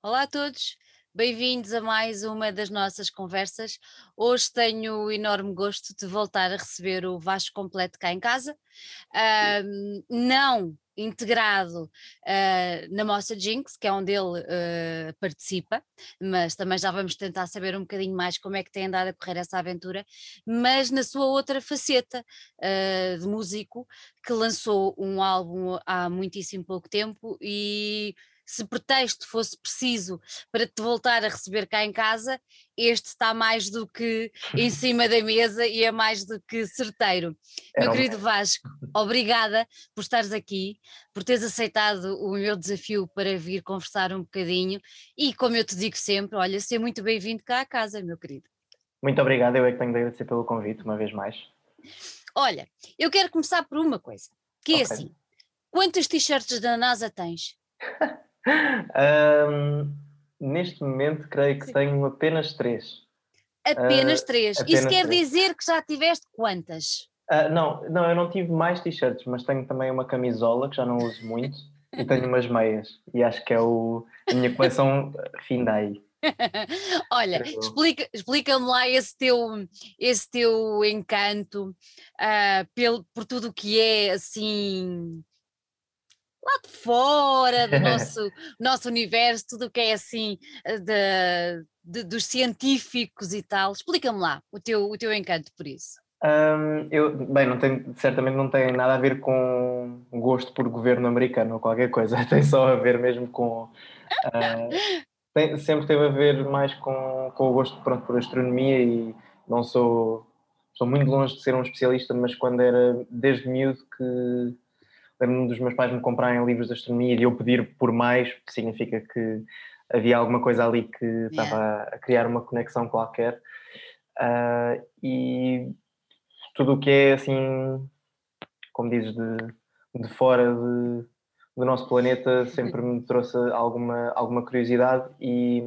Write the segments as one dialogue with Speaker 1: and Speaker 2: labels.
Speaker 1: Olá a todos, bem-vindos a mais uma das nossas conversas. Hoje tenho o enorme gosto de voltar a receber o Vasco completo cá em casa, um, não integrado uh, na Moça Jinx, que é onde ele uh, participa, mas também já vamos tentar saber um bocadinho mais como é que tem andado a correr essa aventura, mas na sua outra faceta uh, de músico, que lançou um álbum há muitíssimo pouco tempo e se pretexto fosse preciso para te voltar a receber cá em casa, este está mais do que em cima da mesa e é mais do que certeiro. Meu querido Vasco, obrigada por estares aqui, por teres aceitado o meu desafio para vir conversar um bocadinho e, como eu te digo sempre, olha, ser muito bem-vindo cá à casa, meu querido.
Speaker 2: Muito obrigado, eu é que tenho de agradecer pelo convite uma vez mais.
Speaker 1: Olha, eu quero começar por uma coisa, que é assim, quantas t-shirts da NASA tens?
Speaker 2: Um, neste momento, creio que Sim. tenho apenas três.
Speaker 1: Apenas uh, três. Apenas Isso quer três. dizer que já tiveste quantas?
Speaker 2: Uh, não, não, eu não tive mais t-shirts, mas tenho também uma camisola que já não uso muito e tenho umas meias. E acho que é o, a minha coleção fim daí.
Speaker 1: Olha, explica, explica-me lá esse teu, esse teu encanto uh, pelo, por tudo o que é assim lá de fora do nosso, nosso universo, tudo o que é assim eh, de, de, dos científicos e tal. Explica-me lá o teu, o teu encanto por isso.
Speaker 2: Um, eu, bem, não tem, certamente não tem nada a ver com gosto por governo americano ou qualquer coisa, tem só a ver mesmo com. Uh, tem, sempre teve a ver mais com, com o gosto pronto, por astronomia e não sou. Sou muito longe de ser um especialista, mas quando era desde miúdo que lembro-me dos meus pais me comprarem livros de astronomia e eu pedir por mais, que significa que havia alguma coisa ali que estava yeah. a criar uma conexão qualquer. Uh, e tudo o que é assim, como dizes, de, de fora de, do nosso planeta sempre me trouxe alguma, alguma curiosidade e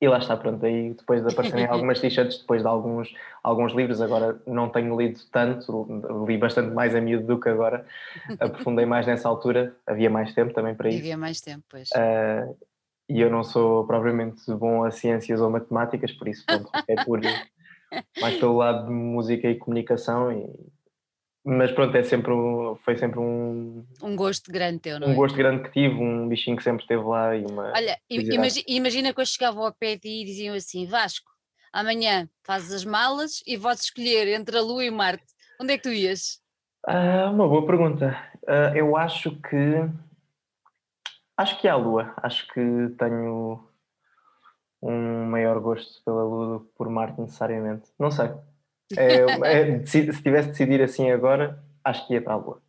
Speaker 2: e lá está, pronto, aí depois de aparecerem algumas t-shirts, depois de alguns, alguns livros, agora não tenho lido tanto, li bastante mais a miúdo do que agora, aprofundei mais nessa altura, havia mais tempo também para isso.
Speaker 1: Havia mais tempo, pois.
Speaker 2: Uh, e eu não sou propriamente bom a ciências ou matemáticas, por isso pronto, é por mais pelo lado de música e comunicação e mas pronto, é sempre, foi sempre um.
Speaker 1: Um gosto grande teu, não
Speaker 2: um
Speaker 1: é?
Speaker 2: Um gosto grande que tive, um bichinho que sempre esteve lá e uma.
Speaker 1: Olha, imagina, imagina que eu chegava ao pé de ti e diziam assim: Vasco, amanhã fazes as malas e vais escolher entre a Lua e Marte. Onde é que tu ias?
Speaker 2: Ah, uma boa pergunta. Uh, eu acho que. Acho que é a Lua. Acho que tenho um maior gosto pela Lua do que por Marte, necessariamente. Não sei. É, é, se, se tivesse de decidir assim agora, acho que ia para a Lua.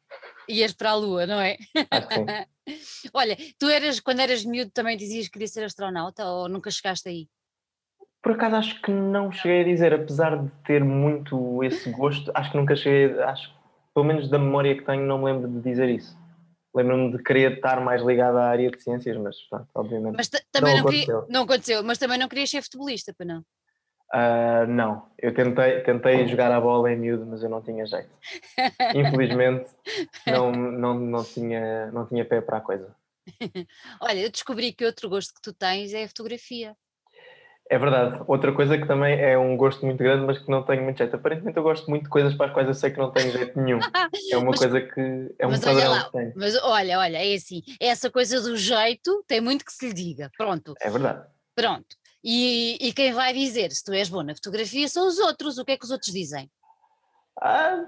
Speaker 1: Ias para a Lua, não é?
Speaker 2: Acho que sim.
Speaker 1: Olha, tu eras, quando eras miúdo, também dizias que querias ser astronauta ou nunca chegaste aí?
Speaker 2: Por acaso acho que não cheguei a dizer, apesar de ter muito esse gosto, acho que nunca cheguei, acho pelo menos da memória que tenho, não me lembro de dizer isso. Lembro-me de querer estar mais ligado à área de ciências, mas pronto, obviamente.
Speaker 1: Mas também não, não, queria, não aconteceu, mas também não querias ser futebolista, para não?
Speaker 2: Uh, não, eu tentei, tentei jogar a bola em miúdo, mas eu não tinha jeito. Infelizmente, não, não, não, tinha, não tinha pé para a coisa.
Speaker 1: Olha, eu descobri que outro gosto que tu tens é a fotografia.
Speaker 2: É verdade. Outra coisa que também é um gosto muito grande, mas que não tenho muito jeito. Aparentemente eu gosto muito de coisas para as quais eu sei que não tenho jeito nenhum. É uma mas, coisa que é um
Speaker 1: mas olha lá, Mas olha, olha, é assim, essa coisa do jeito tem muito que se lhe diga. Pronto.
Speaker 2: É verdade.
Speaker 1: Pronto. E, e, quem vai dizer se tu és bom na fotografia são os outros. O que é que os outros dizem?
Speaker 2: Ah,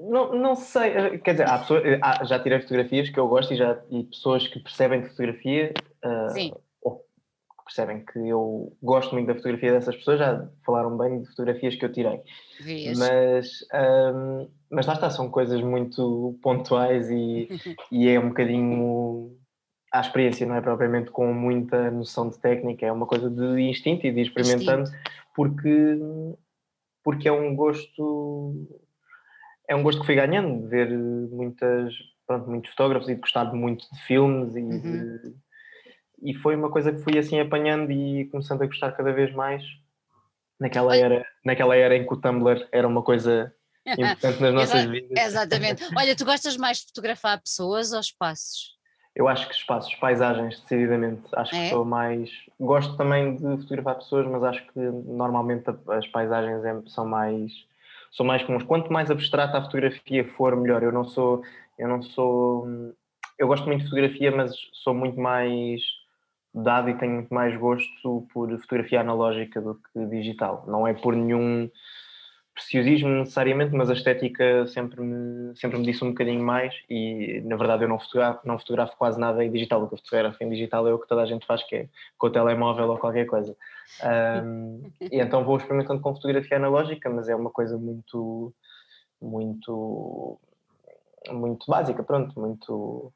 Speaker 2: não, não sei. Quer dizer, há pessoas, há, já tirei fotografias que eu gosto e, já, e pessoas que percebem de fotografia. Uh,
Speaker 1: Sim.
Speaker 2: Ou percebem que eu gosto muito da fotografia dessas pessoas, já falaram bem de fotografias que eu tirei.
Speaker 1: Vias.
Speaker 2: Mas, um, mas lá está, são coisas muito pontuais e, e é um bocadinho à experiência, não é propriamente com muita noção de técnica, é uma coisa de instinto e de experimentando, instinto. porque, porque é um gosto é um gosto que fui ganhando de ver muitas, pronto, muitos fotógrafos e de gostar muito de filmes e, uhum. de, e foi uma coisa que fui assim apanhando e começando a gostar cada vez mais naquela era, naquela era em que o Tumblr era uma coisa importante nas nossas vidas.
Speaker 1: Exatamente. Olha, tu gostas mais de fotografar pessoas ou espaços?
Speaker 2: Eu acho que espaços, paisagens, decididamente, acho é? que sou mais. Gosto também de fotografar pessoas, mas acho que normalmente as paisagens são mais são mais comuns. Quanto mais abstrata a fotografia for, melhor. Eu não sou, eu não sou, eu gosto muito de fotografia, mas sou muito mais dado e tenho muito mais gosto por fotografia analógica do que digital. Não é por nenhum preciosismo necessariamente, mas a estética sempre me, sempre me disse um bocadinho mais e na verdade eu não fotografo, não fotografo quase nada em digital, o que eu fotografo em digital é o que toda a gente faz, que é com o telemóvel ou qualquer coisa. Um, e então vou experimentando com fotografia analógica, mas é uma coisa muito, muito, muito básica, pronto, muito,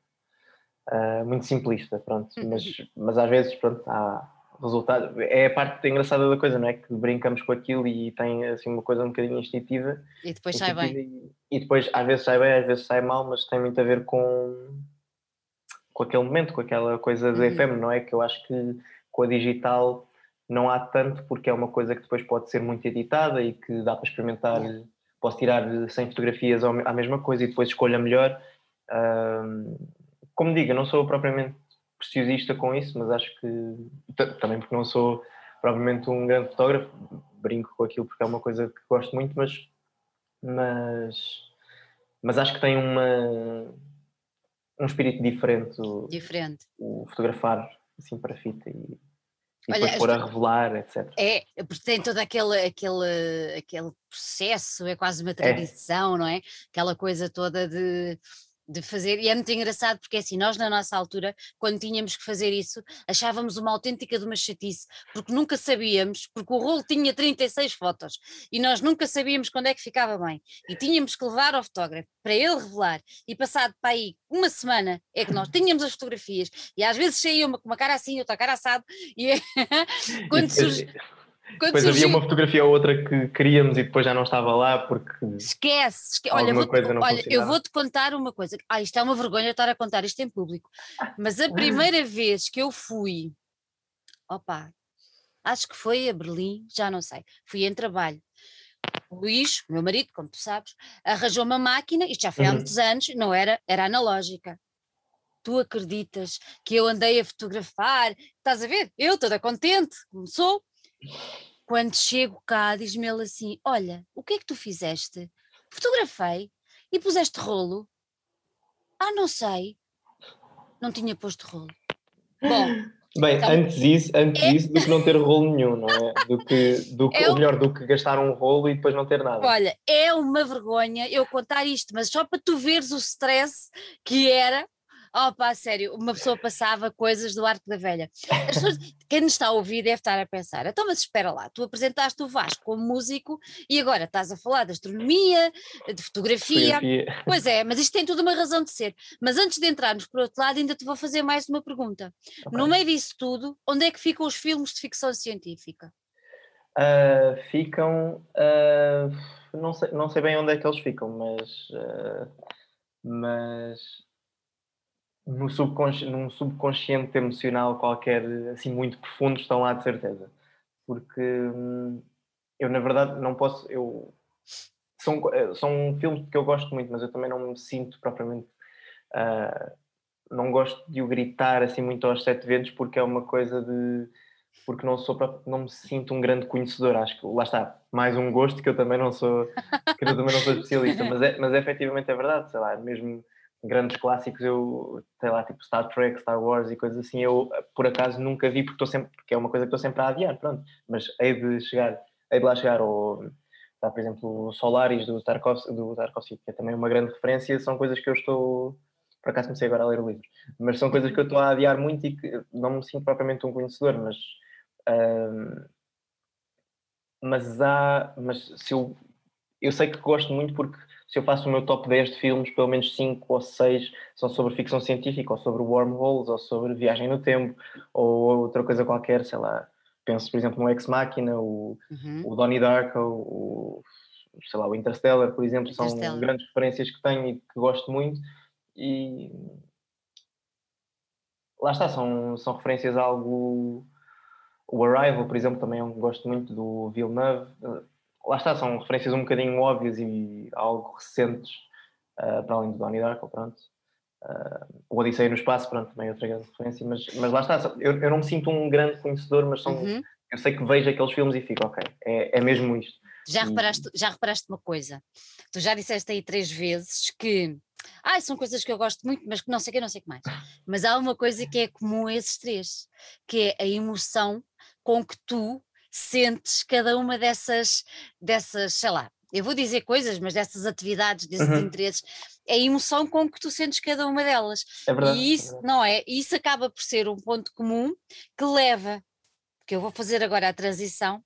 Speaker 2: uh, muito simplista, pronto, mas, mas às vezes, pronto, há, resultado. É a parte engraçada da coisa, não é? Que brincamos com aquilo e tem assim uma coisa um bocadinho instintiva.
Speaker 1: E depois sai bem.
Speaker 2: E, e, depois às vezes sai bem, às vezes sai mal, mas tem muito a ver com, com aquele momento, com aquela coisa de uhum. FM, não é? Que eu acho que com a digital não há tanto, porque é uma coisa que depois pode ser muito editada e que dá para experimentar. Uhum. Posso tirar 100 fotografias à mesma coisa e depois escolha melhor. Um, como digo, eu não sou propriamente preciosista com isso, mas acho que também porque não sou provavelmente um grande fotógrafo, brinco com aquilo porque é uma coisa que gosto muito, mas mas, mas acho que tem uma um espírito diferente,
Speaker 1: diferente.
Speaker 2: o fotografar assim para fita e, e Olha, depois pôr a revelar, etc.
Speaker 1: É, porque tem todo aquele, aquele, aquele processo, é quase uma é. tradição, é. não é? Aquela coisa toda de de fazer, e é muito engraçado porque assim, nós na nossa altura, quando tínhamos que fazer isso, achávamos uma autêntica de uma chatice, porque nunca sabíamos, porque o rolo tinha 36 fotos e nós nunca sabíamos quando é que ficava bem, e tínhamos que levar ao fotógrafo para ele revelar, e passado para aí uma semana é que nós tínhamos as fotografias, e às vezes saía uma com uma cara assim, outra cara assado, e é quando surge
Speaker 2: quando depois surgiu... havia uma fotografia ou outra que queríamos e depois já não estava lá porque.
Speaker 1: Esquece. Olha, vou olha eu vou-te contar uma coisa. Ah, isto é uma vergonha estar a contar isto em público. Mas a primeira vez que eu fui, opa, acho que foi a Berlim, já não sei, fui em trabalho. O Luís, meu marido, como tu sabes, arranjou uma máquina, isto já foi há uhum. muitos anos, não era, era analógica tu acreditas que eu andei a fotografar, estás a ver? Eu toda contente, como sou, quando chego cá, diz-me ele assim: Olha, o que é que tu fizeste? Fotografei e puseste rolo. Ah, não sei. Não tinha posto rolo. Bom.
Speaker 2: Bem, então, antes disso, antes é... disso do que não ter rolo nenhum, não é? Do que, do que, é ou melhor, do que gastar um rolo e depois não ter nada.
Speaker 1: Olha, é uma vergonha eu contar isto, mas só para tu veres o stress que era Oh, pá, sério, uma pessoa passava coisas do Arco da Velha. Pessoas, quem nos está a ouvir deve estar a pensar, então, mas espera lá, tu apresentaste o Vasco como músico e agora estás a falar de astronomia, de fotografia. fotografia. Pois é, mas isto tem tudo uma razão de ser. Mas antes de entrarmos por outro lado, ainda te vou fazer mais uma pergunta. Okay. No meio disso tudo, onde é que ficam os filmes de ficção científica?
Speaker 2: Uh, ficam. Uh, não, sei, não sei bem onde é que eles ficam, mas. Uh, mas no subconsci num subconsciente emocional qualquer, assim, muito profundo, estão lá de certeza. Porque hum, eu, na verdade, não posso. Eu, são, são filmes que eu gosto muito, mas eu também não me sinto propriamente. Uh, não gosto de o gritar assim muito aos sete ventos, porque é uma coisa de. Porque não sou não me sinto um grande conhecedor, acho que lá está, mais um gosto que eu também não sou, que eu também não sou especialista, mas é, mas efetivamente é verdade, sei lá, mesmo grandes clássicos, eu, sei lá, tipo Star Trek, Star Wars e coisas assim, eu por acaso nunca vi porque estou sempre, porque é uma coisa que estou sempre a adiar, pronto, mas hei de chegar, hei de lá chegar, ou está, por exemplo, Solaris do Tarkovsky, do Tarkovsky, que é também uma grande referência, são coisas que eu estou, por acaso comecei agora a ler o livro, mas são coisas que eu estou a adiar muito e que não me sinto propriamente um conhecedor, mas hum, mas há, mas se eu, eu sei que gosto muito porque se eu faço o meu top 10 de filmes, pelo menos 5 ou 6 são sobre ficção científica, ou sobre wormholes, ou sobre viagem no tempo, ou outra coisa qualquer, sei lá. Penso, por exemplo, no Ex Machina, o, uhum. o Donnie Darko, o, sei lá, o Interstellar, por exemplo, Interstellar. são grandes referências que tenho e que gosto muito. E lá está, são, são referências a algo. O Arrival, por exemplo, também eu gosto muito do Villeneuve lá está, são referências um bocadinho óbvias e algo recentes, uh, para além do Donnie Darko, pronto. uh, o Odisseia no Espaço, pronto, também é outra grande referência, mas, mas lá está, eu, eu não me sinto um grande conhecedor, mas são, uhum. eu sei que vejo aqueles filmes e fico, ok, é, é mesmo isto.
Speaker 1: Já reparaste, já reparaste uma coisa? Tu já disseste aí três vezes que ah, são coisas que eu gosto muito, mas que não sei o que, não sei o que mais. Mas há uma coisa que é comum a esses três, que é a emoção com que tu sentes cada uma dessas, dessas, sei lá, eu vou dizer coisas, mas dessas atividades, desses uhum. interesses, é a emoção com que tu sentes cada uma delas.
Speaker 2: É verdade.
Speaker 1: E isso,
Speaker 2: é verdade.
Speaker 1: não é? Isso acaba por ser um ponto comum que leva, que eu vou fazer agora a transição,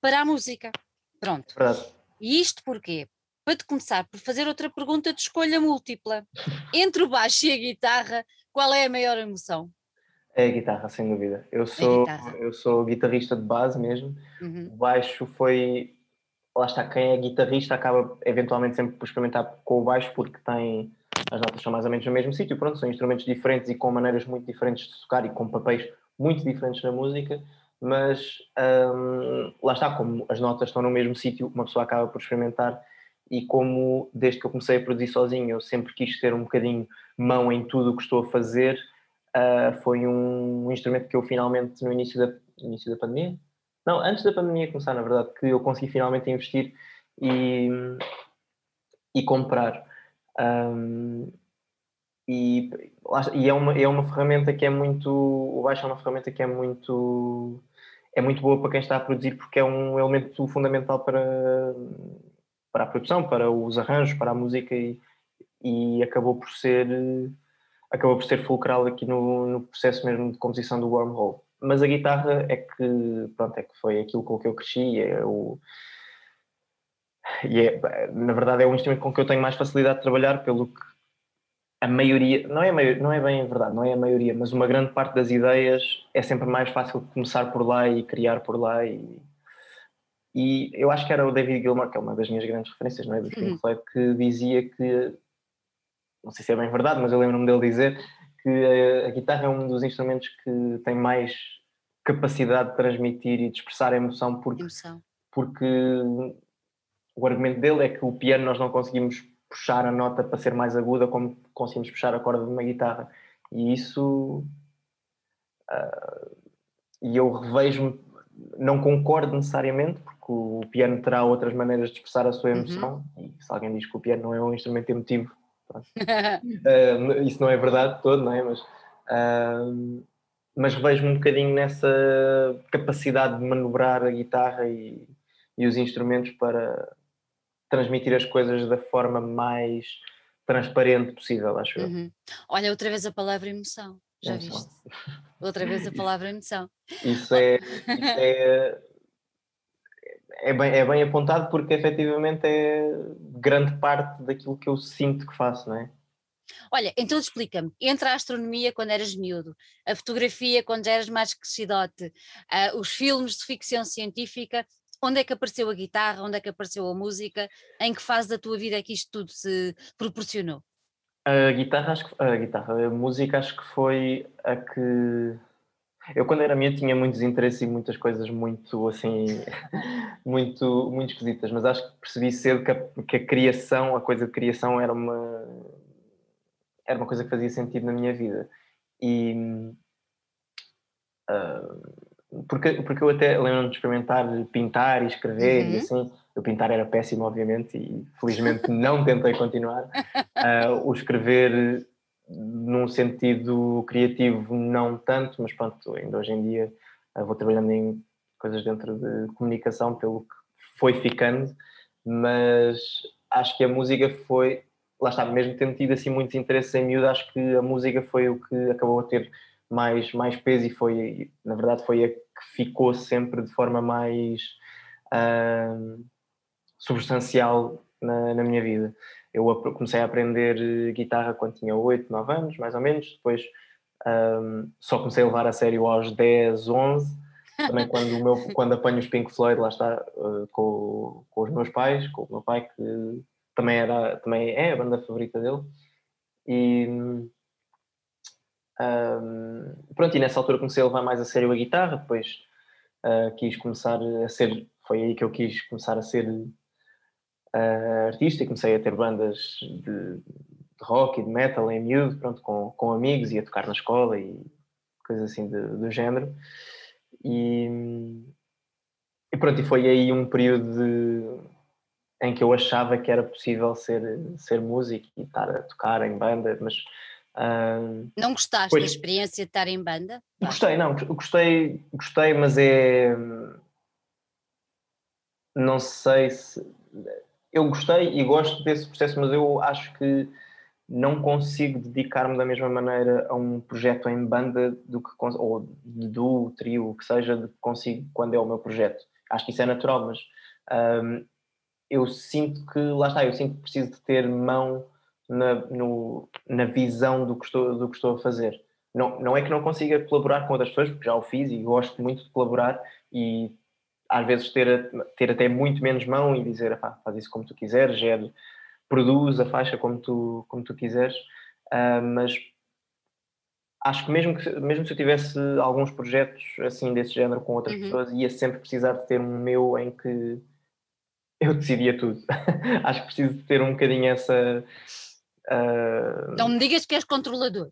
Speaker 1: para a música. Pronto.
Speaker 2: É.
Speaker 1: E isto porquê? Para te começar por fazer outra pergunta de escolha múltipla. Entre o baixo e a guitarra, qual é a maior emoção?
Speaker 2: É a guitarra, sem dúvida. Eu sou, eu sou guitarrista de base mesmo. Uhum. O baixo foi. Lá está, quem é guitarrista acaba eventualmente sempre por experimentar com o baixo porque tem. As notas são mais ou menos no mesmo sítio, pronto, são instrumentos diferentes e com maneiras muito diferentes de tocar e com papéis muito diferentes na música, mas hum, lá está, como as notas estão no mesmo sítio, uma pessoa acaba por experimentar e como desde que eu comecei a produzir sozinho eu sempre quis ter um bocadinho mão em tudo o que estou a fazer, uh, foi um instrumento que eu finalmente no início da, início da pandemia, não, antes da pandemia começar na verdade, que eu consegui finalmente investir e, e comprar. Um, e, e é, uma, é uma ferramenta que é muito, o baixo é uma ferramenta que é muito é muito boa para quem está a produzir porque é um elemento fundamental para para a produção, para os arranjos, para a música e, e acabou por ser acabou por ser fulcral aqui no, no, processo mesmo de composição do Wormhole. Mas a guitarra é que pronto é que foi aquilo com que eu cresci, é o e é, na verdade é o instrumento com que eu tenho mais facilidade de trabalhar pelo que a maioria, não é, maioria, não é bem verdade, não é a maioria, mas uma grande parte das ideias é sempre mais fácil começar por lá e criar por lá e, e eu acho que era o David Gilmour, que é uma das minhas grandes referências, não é? Do Pink uhum. Que dizia que, não sei se é bem verdade, mas eu lembro-me dele dizer que a, a, guitarra é um dos instrumentos que tem mais capacidade de transmitir e de expressar a emoção, porque, emoção. porque o argumento dele é que o piano nós não conseguimos puxar a nota para ser mais aguda como conseguimos puxar a corda de uma guitarra. E isso. Uh, e eu revejo-me, não concordo necessariamente, o piano terá outras maneiras de expressar a sua uhum. emoção, uhum. e se alguém diz que o piano não é um instrumento emotivo, uh, isso não é verdade todo, não é? Mas, uh, mas vejo-me um bocadinho nessa capacidade de manobrar a guitarra e, e os instrumentos para transmitir as coisas da forma mais transparente possível, acho uhum. eu.
Speaker 1: Olha, outra vez a palavra emoção, já emoção. viste? Outra vez a palavra emoção.
Speaker 2: Isso é, isso é é bem, é bem apontado porque efetivamente é grande parte daquilo que eu sinto que faço, não é?
Speaker 1: Olha, então explica-me, entre a astronomia quando eras miúdo, a fotografia quando já eras mais crescidote, uh, os filmes de ficção científica, onde é que apareceu a guitarra, onde é que apareceu a música, em que fase da tua vida é que isto tudo se proporcionou?
Speaker 2: A guitarra, acho que, a guitarra, a música acho que foi a que eu quando era miúdo tinha muitos interesses e muitas coisas muito assim, muito, muito esquisitas, mas acho que percebi cedo que a, que a criação, a coisa de criação era uma, era uma coisa que fazia sentido na minha vida. E uh, porque, porque eu até lembro-me de experimentar pintar e escrever uhum. e assim, eu pintar era péssimo obviamente e felizmente não tentei continuar. Uh, o escrever num sentido criativo não tanto, mas pronto, ainda hoje em dia eh, vou trabalhando em coisas dentro de comunicação pelo que foi ficando, mas acho que a música foi, lá está, mesmo tendo tido assim muitos interesses em miúdo, acho que a música foi o que acabou a ter mais, mais peso e foi, na verdade, foi a que ficou sempre de forma mais uh, substancial na, na minha vida. Eu comecei a aprender eh, guitarra quando tinha 8, 9 anos, mais ou menos. Depois um, só comecei a levar a sério aos 10, 11. Também quando, o meu, quando apanho os Pink Floyd, lá está, uh, com, com os meus pais, com o meu pai, que também, era, também é a banda favorita dele. E um, pronto, e nessa altura comecei a levar mais a sério a guitarra. Depois uh, quis começar a ser, foi aí que eu quis começar a ser uh, artista e comecei a ter bandas de, rock e de metal em miúdo, pronto, com, com amigos, ia tocar na escola e coisas assim de, do género. E, e pronto, e foi aí um período de, em que eu achava que era possível ser, ser músico e estar a tocar em banda, mas
Speaker 1: Uh, não gostaste pois, da experiência de estar em banda?
Speaker 2: Gostei, não, gostei, gostei, mas é. Não sei se. Eu gostei e gosto desse processo, mas eu acho que não consigo dedicar-me da mesma maneira a um projeto em banda do que ou de duo, trio, que seja, do que consigo quando é o meu projeto. Acho que isso é natural, mas um, eu sinto que, lá está, eu sinto que preciso de ter mão na, no, na visão do que, estou, do que estou a fazer. Não, não é que não consiga colaborar com outras pessoas, porque já o fiz e gosto muito de colaborar e às vezes ter, ter até muito menos mão e dizer, faz isso como tu quiseres, gere, produz a faixa como tu, como tu quiseres, uh, mas acho que mesmo, que mesmo se eu tivesse alguns projetos assim desse género com outras uhum. pessoas, ia sempre precisar de ter um meu em que eu decidia tudo. acho que preciso de ter um bocadinho essa,
Speaker 1: Uh, não me digas que és controlador.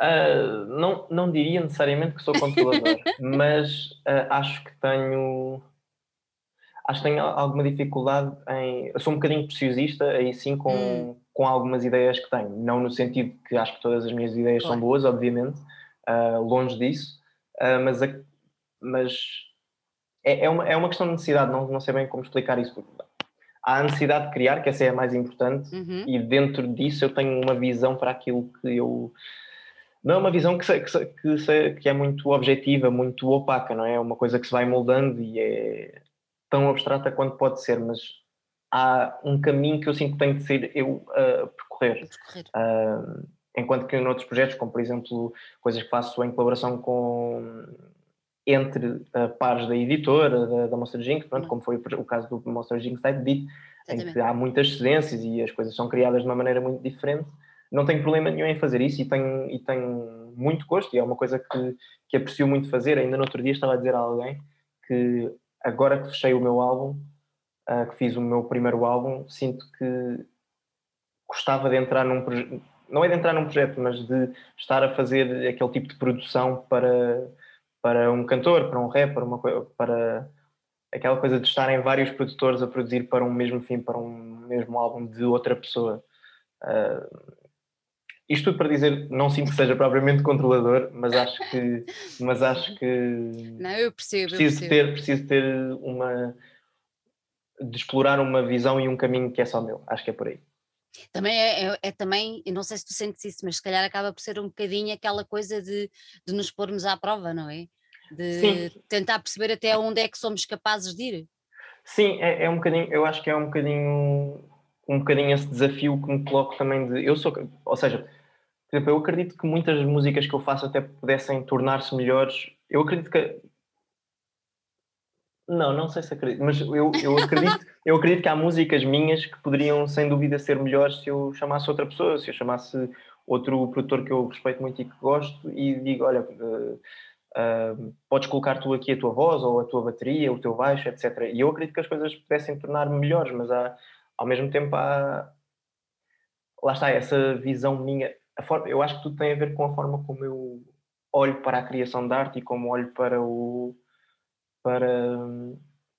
Speaker 2: Uh, não, não diria necessariamente que sou controlador, mas uh, acho que tenho acho que tenho alguma dificuldade em. Eu sou um bocadinho preciosista, aí sim, com, hum. com algumas ideias que tenho. Não no sentido que acho que todas as minhas ideias claro. são boas, obviamente, uh, longe disso, mas, a, mas é, é, uma, é uma questão de necessidade, não, não sei bem como explicar isso há a necessidade de criar, que essa é a mais importante, uhum. e dentro disso eu tenho uma visão para aquilo que eu. Não é uma visão que, se, que, se, que, se, que, é muito objetiva, muito opaca, não é? É uma coisa que se vai moldando e é tão abstrata quanto pode ser, mas há um caminho que eu sinto que tenho de ser eu a percorrer. percorrer. Uh, enquanto que em outros projetos, como por exemplo coisas que faço em colaboração com entre uh, pares da editora, da, da Monster Jinx, pronto, uhum. como foi o caso do Monster Jinx Type Beat, em que há muitas cedências e as coisas são criadas de uma maneira muito diferente. Não tenho problema nenhum em fazer isso e tenho, e tenho muito gosto, e é uma coisa que, que aprecio muito fazer. Ainda no outro dia estava a dizer a alguém que agora que fechei o meu álbum, uh, que fiz o meu primeiro álbum, sinto que gostava de entrar num projeto, não é de entrar num projeto, mas de estar a fazer aquele tipo de produção para para um cantor, para um rapper, uma, para aquela coisa de estarem vários produtores a produzir para um mesmo fim, para um mesmo álbum de outra pessoa. Uh, isto tudo para dizer, não sinto que seja propriamente controlador, mas acho que, mas acho que
Speaker 1: não, eu percebo,
Speaker 2: preciso
Speaker 1: eu percebo.
Speaker 2: ter, preciso ter uma de explorar uma visão e um caminho que é só meu. Acho que é por aí.
Speaker 1: Também é, é, é, também, eu não sei se tu sentes isso, mas se calhar acaba por ser um bocadinho aquela coisa de, de nos pormos à prova, não é? De Sim. tentar perceber até onde é que somos capazes de ir.
Speaker 2: Sim, é, é um bocadinho, eu acho que é um bocadinho um bocadinho esse desafio que me coloco também de. Eu sou, ou seja, por exemplo, eu acredito que muitas músicas que eu faço até pudessem tornar-se melhores. Eu acredito que não, não sei se acredito, mas eu, eu, acredito, eu acredito que há músicas minhas que poderiam, sem dúvida, ser melhores se eu chamasse outra pessoa, se eu chamasse outro produtor que eu respeito muito e que gosto e digo: olha, uh, uh, podes colocar tu aqui a tua voz ou a tua bateria, o teu baixo, etc. E eu acredito que as coisas pudessem tornar melhores, mas há, ao mesmo tempo há. Lá está, essa visão minha. Forma, eu acho que tudo tem a ver com a forma como eu olho para a criação de arte e como olho para o para,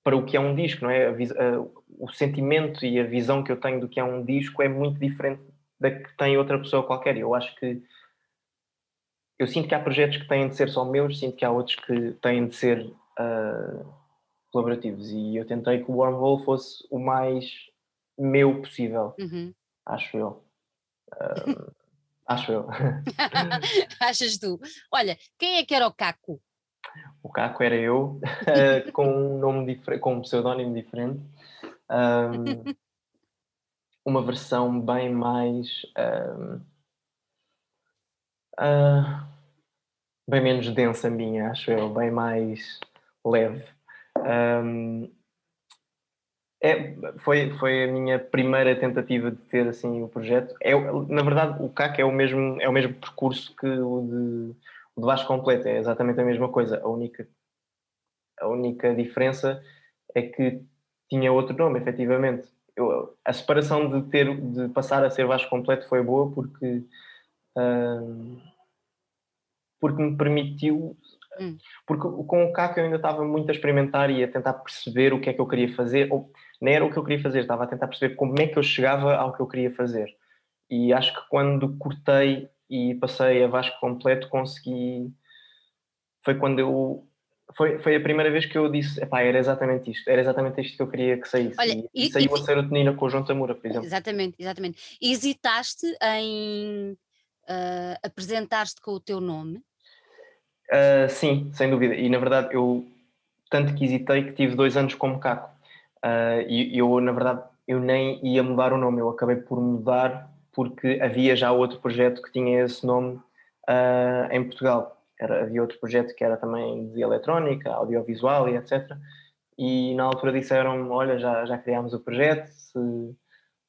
Speaker 2: para o que é um disco, não é? A, a, o sentimento e a visão que eu tenho do que é um disco é muito diferente da que tem outra pessoa qualquer. Eu acho que eu sinto que há projetos que têm de ser só meus, sinto que há outros que têm de ser uh, colaborativos. E eu tentei que o Wormhole fosse o mais meu possível, uhum. acho eu. Uh, acho eu.
Speaker 1: Achas tu? Olha, quem é que era o Caco?
Speaker 2: O Caco era eu, eh, com um nome diferente, com um pseudónimo diferente. Um, uma versão bem mais. Um, uh, ah, bem menos densa minha, acho eu, bem mais leve. Um, é, foi, foi a minha primeira tentativa de ter assim o projeto. É, na verdade, o CAC é o mesmo, é o mesmo percurso que o de o de Vasco completo é exatamente a mesma coisa. A única, a única diferença é que tinha outro nome, efetivamente. eu, a separação de ter de passar a ser Vasco completo foi boa porque uh, porque me permitiu hum. porque com o CAC eu ainda estava muito a experimentar e a tentar perceber o que é que eu queria fazer ou nem era o que eu queria fazer estava a tentar perceber como é que eu chegava ao que eu queria fazer e acho que quando cortei e passei a Vasco completo consegui foi quando eu foi, foi a primeira vez que eu disse, epá, era exatamente isto, era exatamente isto que eu queria que saísse. Olha, e, e, saiu e, a serotonina com o João Tamura, por exemplo.
Speaker 1: Exatamente, exatamente. Hesitaste em uh, apresentar-te com o teu nome?
Speaker 2: Uh, sim, sem dúvida. E na verdade eu tanto que hesitei que tive dois anos como Caco. Uh, e eu, na verdade, eu nem ia mudar o nome, eu acabei por mudar porque havia já outro projeto que tinha esse nome uh, em Portugal era, havia outro projeto que era também de eletrónica, audiovisual e etc. E na altura disseram olha, já, já criámos o projeto, se,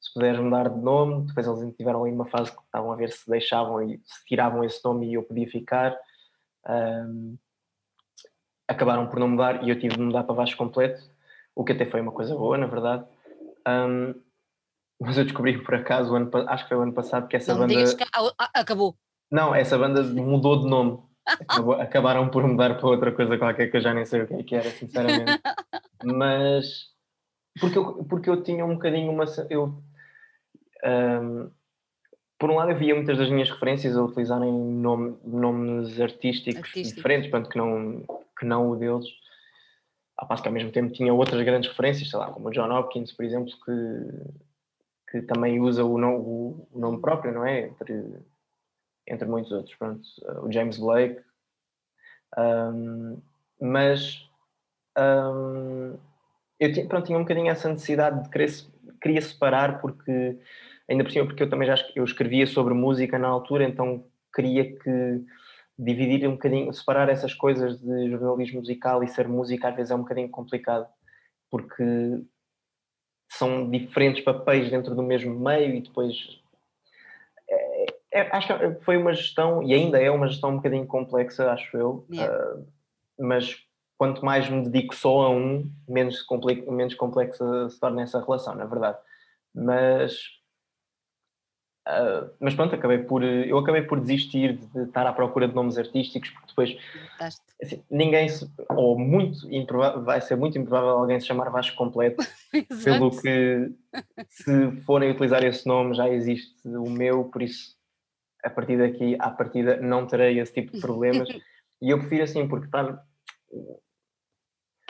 Speaker 2: se puderes mudar de nome, depois eles tiveram ali uma fase que estavam a ver se deixavam e se tiravam esse nome e eu podia ficar. Um, acabaram por não mudar e eu tive de mudar para Vasco Completo, o que até foi uma coisa boa, na verdade. Um, mas eu descobri por acaso, ano, acho que foi o ano passado, que essa não banda. Que
Speaker 1: acabou.
Speaker 2: Não, essa banda mudou de nome acabaram por mudar para outra coisa qualquer que eu já nem sei o que, é que era, sinceramente. Mas porque eu, porque eu tinha um bocadinho uma. Eu, um, por um lado, eu via muitas das minhas referências a utilizarem nome, nomes artísticos Artístico. diferentes, portanto, que não, que não o deles. Ao passo que ao mesmo tempo tinha outras grandes referências, sei lá, como o John Hopkins, por exemplo, que, que também usa o nome, o nome próprio, não é? Entre, entre muitos outros, pronto, o James Blake, um, mas um, eu tinha, pronto, tinha um bocadinho essa necessidade de querer, queria separar porque ainda por cima porque eu também já eu escrevia sobre música na altura, então queria que dividir um bocadinho, separar essas coisas de jornalismo musical e ser música às vezes é um bocadinho complicado porque são diferentes papéis dentro do mesmo meio e depois é, acho que foi uma gestão, e ainda é uma gestão um bocadinho complexa, acho eu, yeah. uh, mas quanto mais me dedico só a um, menos, menos complexa se torna essa relação, na verdade. Mas, uh, mas pronto, acabei por, eu acabei por desistir de estar à procura de nomes artísticos, porque depois assim, ninguém, se, ou muito improvável, vai ser muito improvável alguém se chamar Vasco Completo, pelo que se forem utilizar esse nome já existe o meu, por isso a partir daqui, à partida, não terei esse tipo de problemas. e eu prefiro assim, porque estar.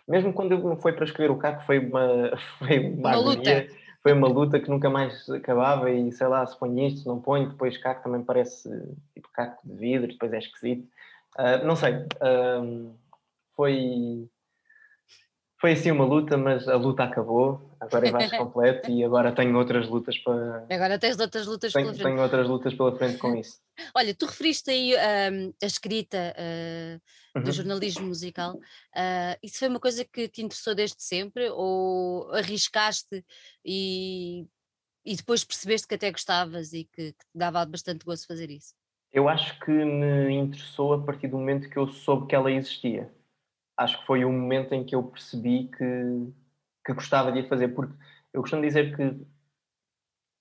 Speaker 2: Mesmo quando eu foi para escrever o caco, foi uma, foi uma, uma luta. Foi uma luta que nunca mais acabava e sei lá, se ponho isto, se não ponho, depois caco também parece tipo caco de vidro, depois é esquisito. Uh, não sei, uh, foi, foi assim uma luta, mas a luta acabou. Agora é Vasco completo e agora tenho outras lutas para.
Speaker 1: Agora tens outras lutas
Speaker 2: tenho, pela frente. Tenho outras lutas pela frente com isso.
Speaker 1: Olha, tu referiste aí a escrita uh, do uhum. jornalismo musical. Uh, isso foi uma coisa que te interessou desde sempre ou arriscaste e, e depois percebeste que até gostavas e que, que te dava bastante gosto fazer isso?
Speaker 2: Eu acho que me interessou a partir do momento que eu soube que ela existia acho que foi o momento em que eu percebi que, que gostava de fazer, porque eu costumo dizer que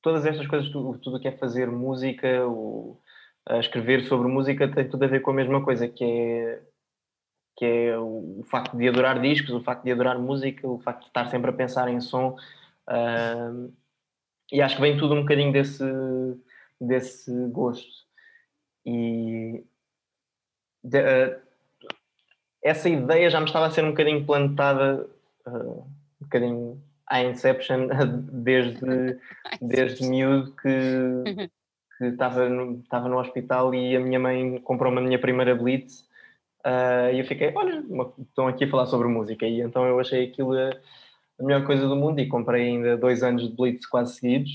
Speaker 2: todas estas coisas, tudo o que é fazer música, o, escrever sobre música, tem tudo a ver com a mesma coisa, que é, que é o, facto de adorar discos, o facto de adorar música, o facto de estar sempre a pensar em som. Uh, e acho que vem tudo um bocadinho desse, desse gosto. E de, uh, essa ideia já me estava a ser um bocadinho plantada, uh, um bocadinho à Inception, desde, desde miúdo que, que estava, no, estava no hospital e a minha mãe comprou-me a minha primeira Blitz uh, e eu fiquei, olha, estão aqui a falar sobre música e então eu achei aquilo a, a melhor coisa do mundo e comprei ainda dois anos de Blitz quase seguidos.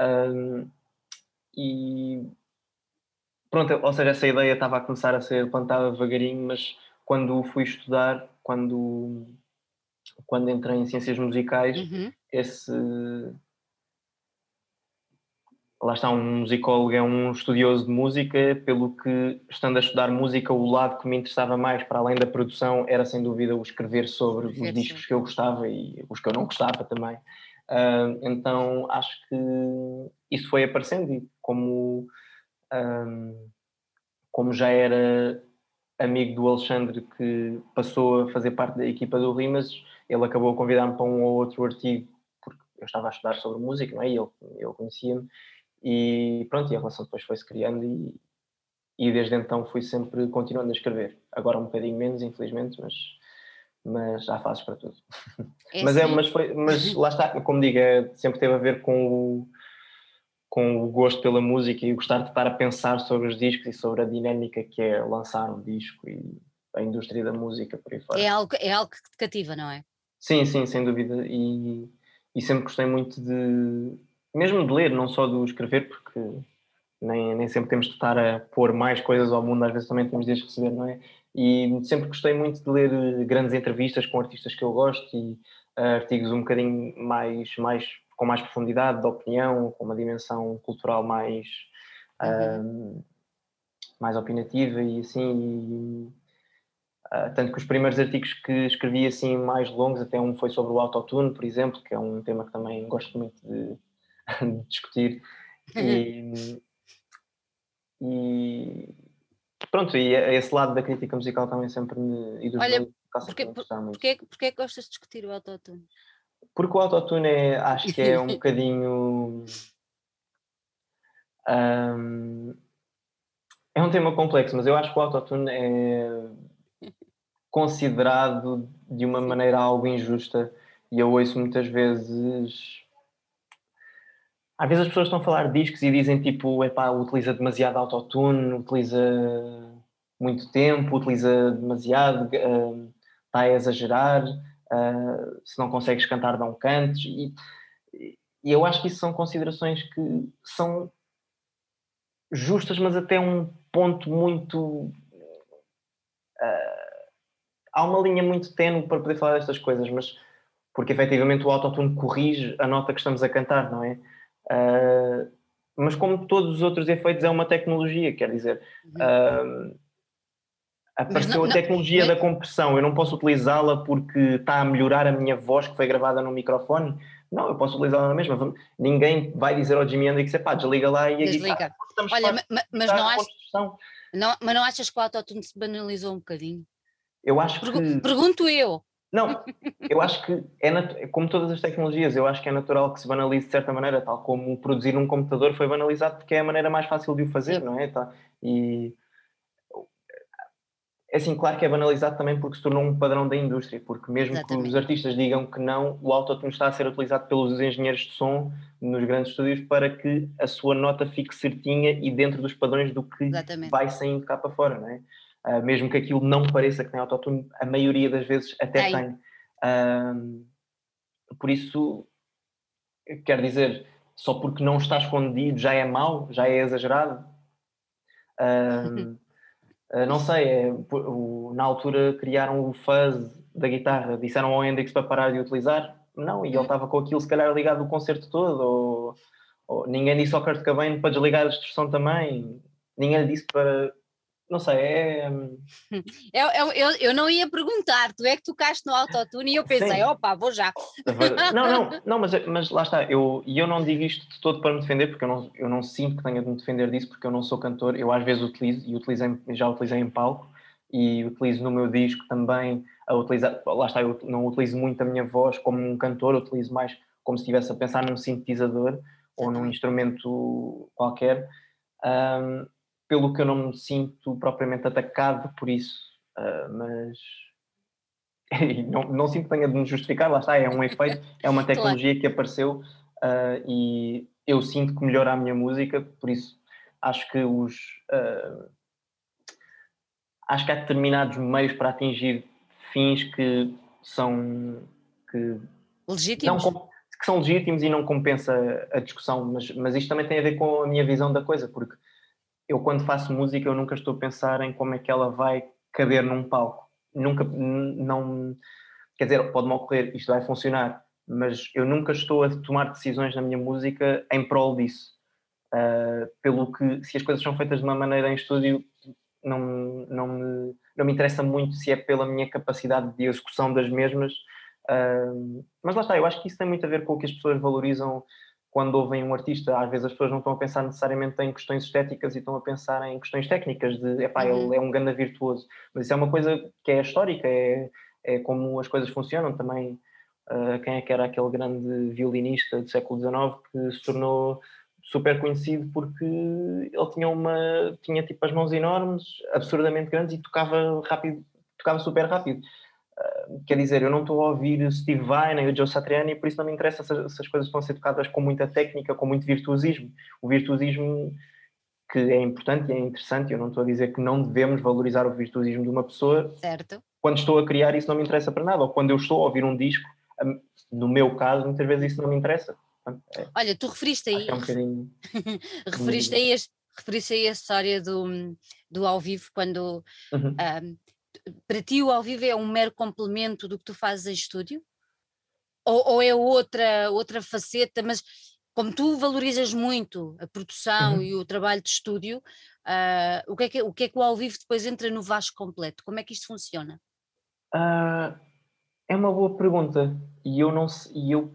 Speaker 2: Uh, e pronto, ou seja, essa ideia estava a começar a ser plantada devagarinho, mas quando fui estudar, quando, quando entrei em ciências musicais, uhum. esse. Lá está, um musicólogo é um estudioso de música, pelo que, estando a estudar música, o lado que me interessava mais, para além da produção, era sem dúvida o escrever sobre os discos que eu gostava e os que eu não gostava também. Uh, então acho que isso foi aparecendo e como, um, como já era amigo do Alexandre que passou a fazer parte da equipa do Rimas, ele acabou a convidar-me para um ou outro artigo porque eu estava a estudar sobre música, não é? E ele, ele conhecia-me e pronto, e a relação depois foi-se criando e, e desde então fui sempre continuando a escrever. Agora um bocadinho menos, infelizmente, mas, mas há fases para tudo. É mas, é, mas, foi, mas lá está, como digo, é, sempre teve a ver com o, com o gosto pela música e gostar de estar a pensar sobre os discos e sobre a dinâmica que é lançar um disco e a indústria da música por aí fora.
Speaker 1: É algo, é algo que te cativa, não é?
Speaker 2: Sim, sim, sem dúvida. E, e sempre gostei muito de, mesmo de ler, não só do escrever, porque nem, nem sempre temos de estar a pôr mais coisas ao mundo, às vezes também temos de as receber, não é? E sempre gostei muito de ler eh, grandes entrevistas com artistas que eu gosto e uh, artigos um bocadinho mais, mais com mais profundidade de opinião, com uma dimensão cultural mais, uhum. uh, mais opinativa e assim. E, uh, tanto que os primeiros artigos que escrevi assim mais longos, até um foi sobre o autotune, por exemplo, que é um tema que também gosto muito de, de discutir. E, e pronto, e esse lado da crítica musical também sempre me.
Speaker 1: E dos Olha, porque, porque, porque é que gostas de discutir o autotune?
Speaker 2: Porque o autotune é, acho que é um bocadinho. Um, é um tema complexo, mas eu acho que o autotune é considerado de uma maneira algo injusta. E eu ouço muitas vezes às vezes as pessoas estão a falar de discos e dizem tipo, epá, utiliza demasiado autotune, utiliza muito tempo, utiliza demasiado, uh, está a exagerar, uh, se não consegues cantar não cantes e, e eu acho que isso são considerações que são justas, mas até um ponto muito há uma linha muito tenue para poder falar destas coisas, mas porque efetivamente o autotune corrige a nota que estamos a cantar, não é? Uh, mas como todos os outros efeitos é uma tecnologia, quer dizer, uh, apareceu não, a tecnologia não, da compressão, eu não posso utilizá-la porque está a melhorar a minha voz que foi gravada no microfone. Não, eu posso utilizá-la na mesma. Ninguém vai dizer ao Jimi Hendrix, pá, desliga lá e
Speaker 1: desliga. Olha, mas, mas não, achas, não, mas não achas que o autotune se banalizou um bocadinho?
Speaker 2: Eu acho que...
Speaker 1: Pergunto eu.
Speaker 2: Não, eu acho que é como todas as tecnologias, eu acho que é natural que se banalize de certa maneira, tal como produzir um computador foi banalizado porque é a maneira mais fácil de o fazer, não é? Tá? E é assim, claro que é banalizado também porque se tornou um padrão da indústria, porque mesmo Exatamente. que os artistas digam que não, o autotune está a ser utilizado pelos engenheiros de som nos grandes estúdios para que a sua nota fique certinha e dentro dos padrões do que Exatamente. vai saindo cá para fora, não é? Uh, mesmo que aquilo não pareça que tem autotune, a maioria das vezes até tem. tem. Uh, por isso, quer dizer, só porque não está escondido já é mau, já é exagerado. Uh, não sei, é, o, na altura criaram o fuzz da guitarra, disseram ao Hendrix para parar de utilizar, não, e ele uhum. estava com aquilo se calhar ligado o concerto todo, ou, ou ninguém disse ao Kurt Cobain para desligar a distorção também, ninguém lhe disse para não sei, é.
Speaker 1: Eu, eu, eu, eu, não ia perguntar, tu é que tocaste no autotune e eu pensei, Sim. opa, vou já.
Speaker 2: Não, não, não, mas, mas lá está, eu, e eu não digo isto de todo para me defender, porque eu não, eu não sinto que tenha de me defender disso, porque eu não sou cantor, eu às vezes utilizo, e utilizei, já utilizei em palco, e utilizo no meu disco também a utilizar, lá está, eu não utilizo muito a minha voz como um cantor, utilizo mais como se estivesse a pensar num sintetizador ou num instrumento qualquer. Um, pelo que eu não me sinto propriamente atacado por isso, uh, mas não, não sinto que tenha de me justificar, lá está, é um efeito, é uma tecnologia que apareceu uh, e eu sinto que melhora a minha música, por isso acho que os uh, acho que há determinados meios para atingir fins que são que
Speaker 1: legítimos.
Speaker 2: Não, que são legítimos e não compensa a discussão, mas, mas isto também tem a ver com a minha visão da coisa, porque eu quando faço música eu nunca estou a pensar em como é que ela vai caber num palco. Nunca, não, quer dizer, pode-me ocorrer, isto vai funcionar, mas eu nunca estou a tomar decisões na minha música em prol disso. Uh, pelo que, se as coisas são feitas de uma maneira em estúdio, não, não, me, não me interessa muito se é pela minha capacidade de execução das mesmas, Uh, mas lá está, eu acho que isso tem muito a ver com o que as pessoas valorizam quando ouvem um artista. Às vezes as pessoas não estão a pensar necessariamente em questões estéticas e estão a pensar em questões técnicas, de epá, uhum. ele é um ganda virtuoso. Mas isso é uma coisa que é histórica, é, é como as coisas funcionam também. Uh, quem é que era aquele grande violinista do século XIX que se tornou super conhecido porque ele tinha uma tinha tipo as mãos enormes, absurdamente grandes e tocava rápido, tocava super rápido. Quer dizer, eu não estou a ouvir Steve Vai nem o Joe Satriani, por isso não me interessa se essas coisas estão a ser tocadas com muita técnica, com muito virtuosismo. O virtuosismo que é importante e é interessante, eu não estou a dizer que não devemos valorizar o virtuosismo de uma pessoa.
Speaker 1: Certo.
Speaker 2: Quando estou a criar isso não me interessa para nada, ou quando eu estou a ouvir um disco, no meu caso, muitas vezes isso não me interessa
Speaker 1: é. Olha, tu referiste aí.
Speaker 2: É um bocadinho...
Speaker 1: referiste, aí referiste aí a história do, do ao vivo, quando uhum. um, para ti o ao vivo é um mero complemento do que tu fazes em estúdio? Ou, ou é outra, outra faceta, mas como tu valorizas muito a produção uhum. e o trabalho de estúdio, uh, o, que é que, o que é que o ao vivo depois entra no Vasco completo? Como é que isto funciona?
Speaker 2: Uh, é uma boa pergunta e eu não e eu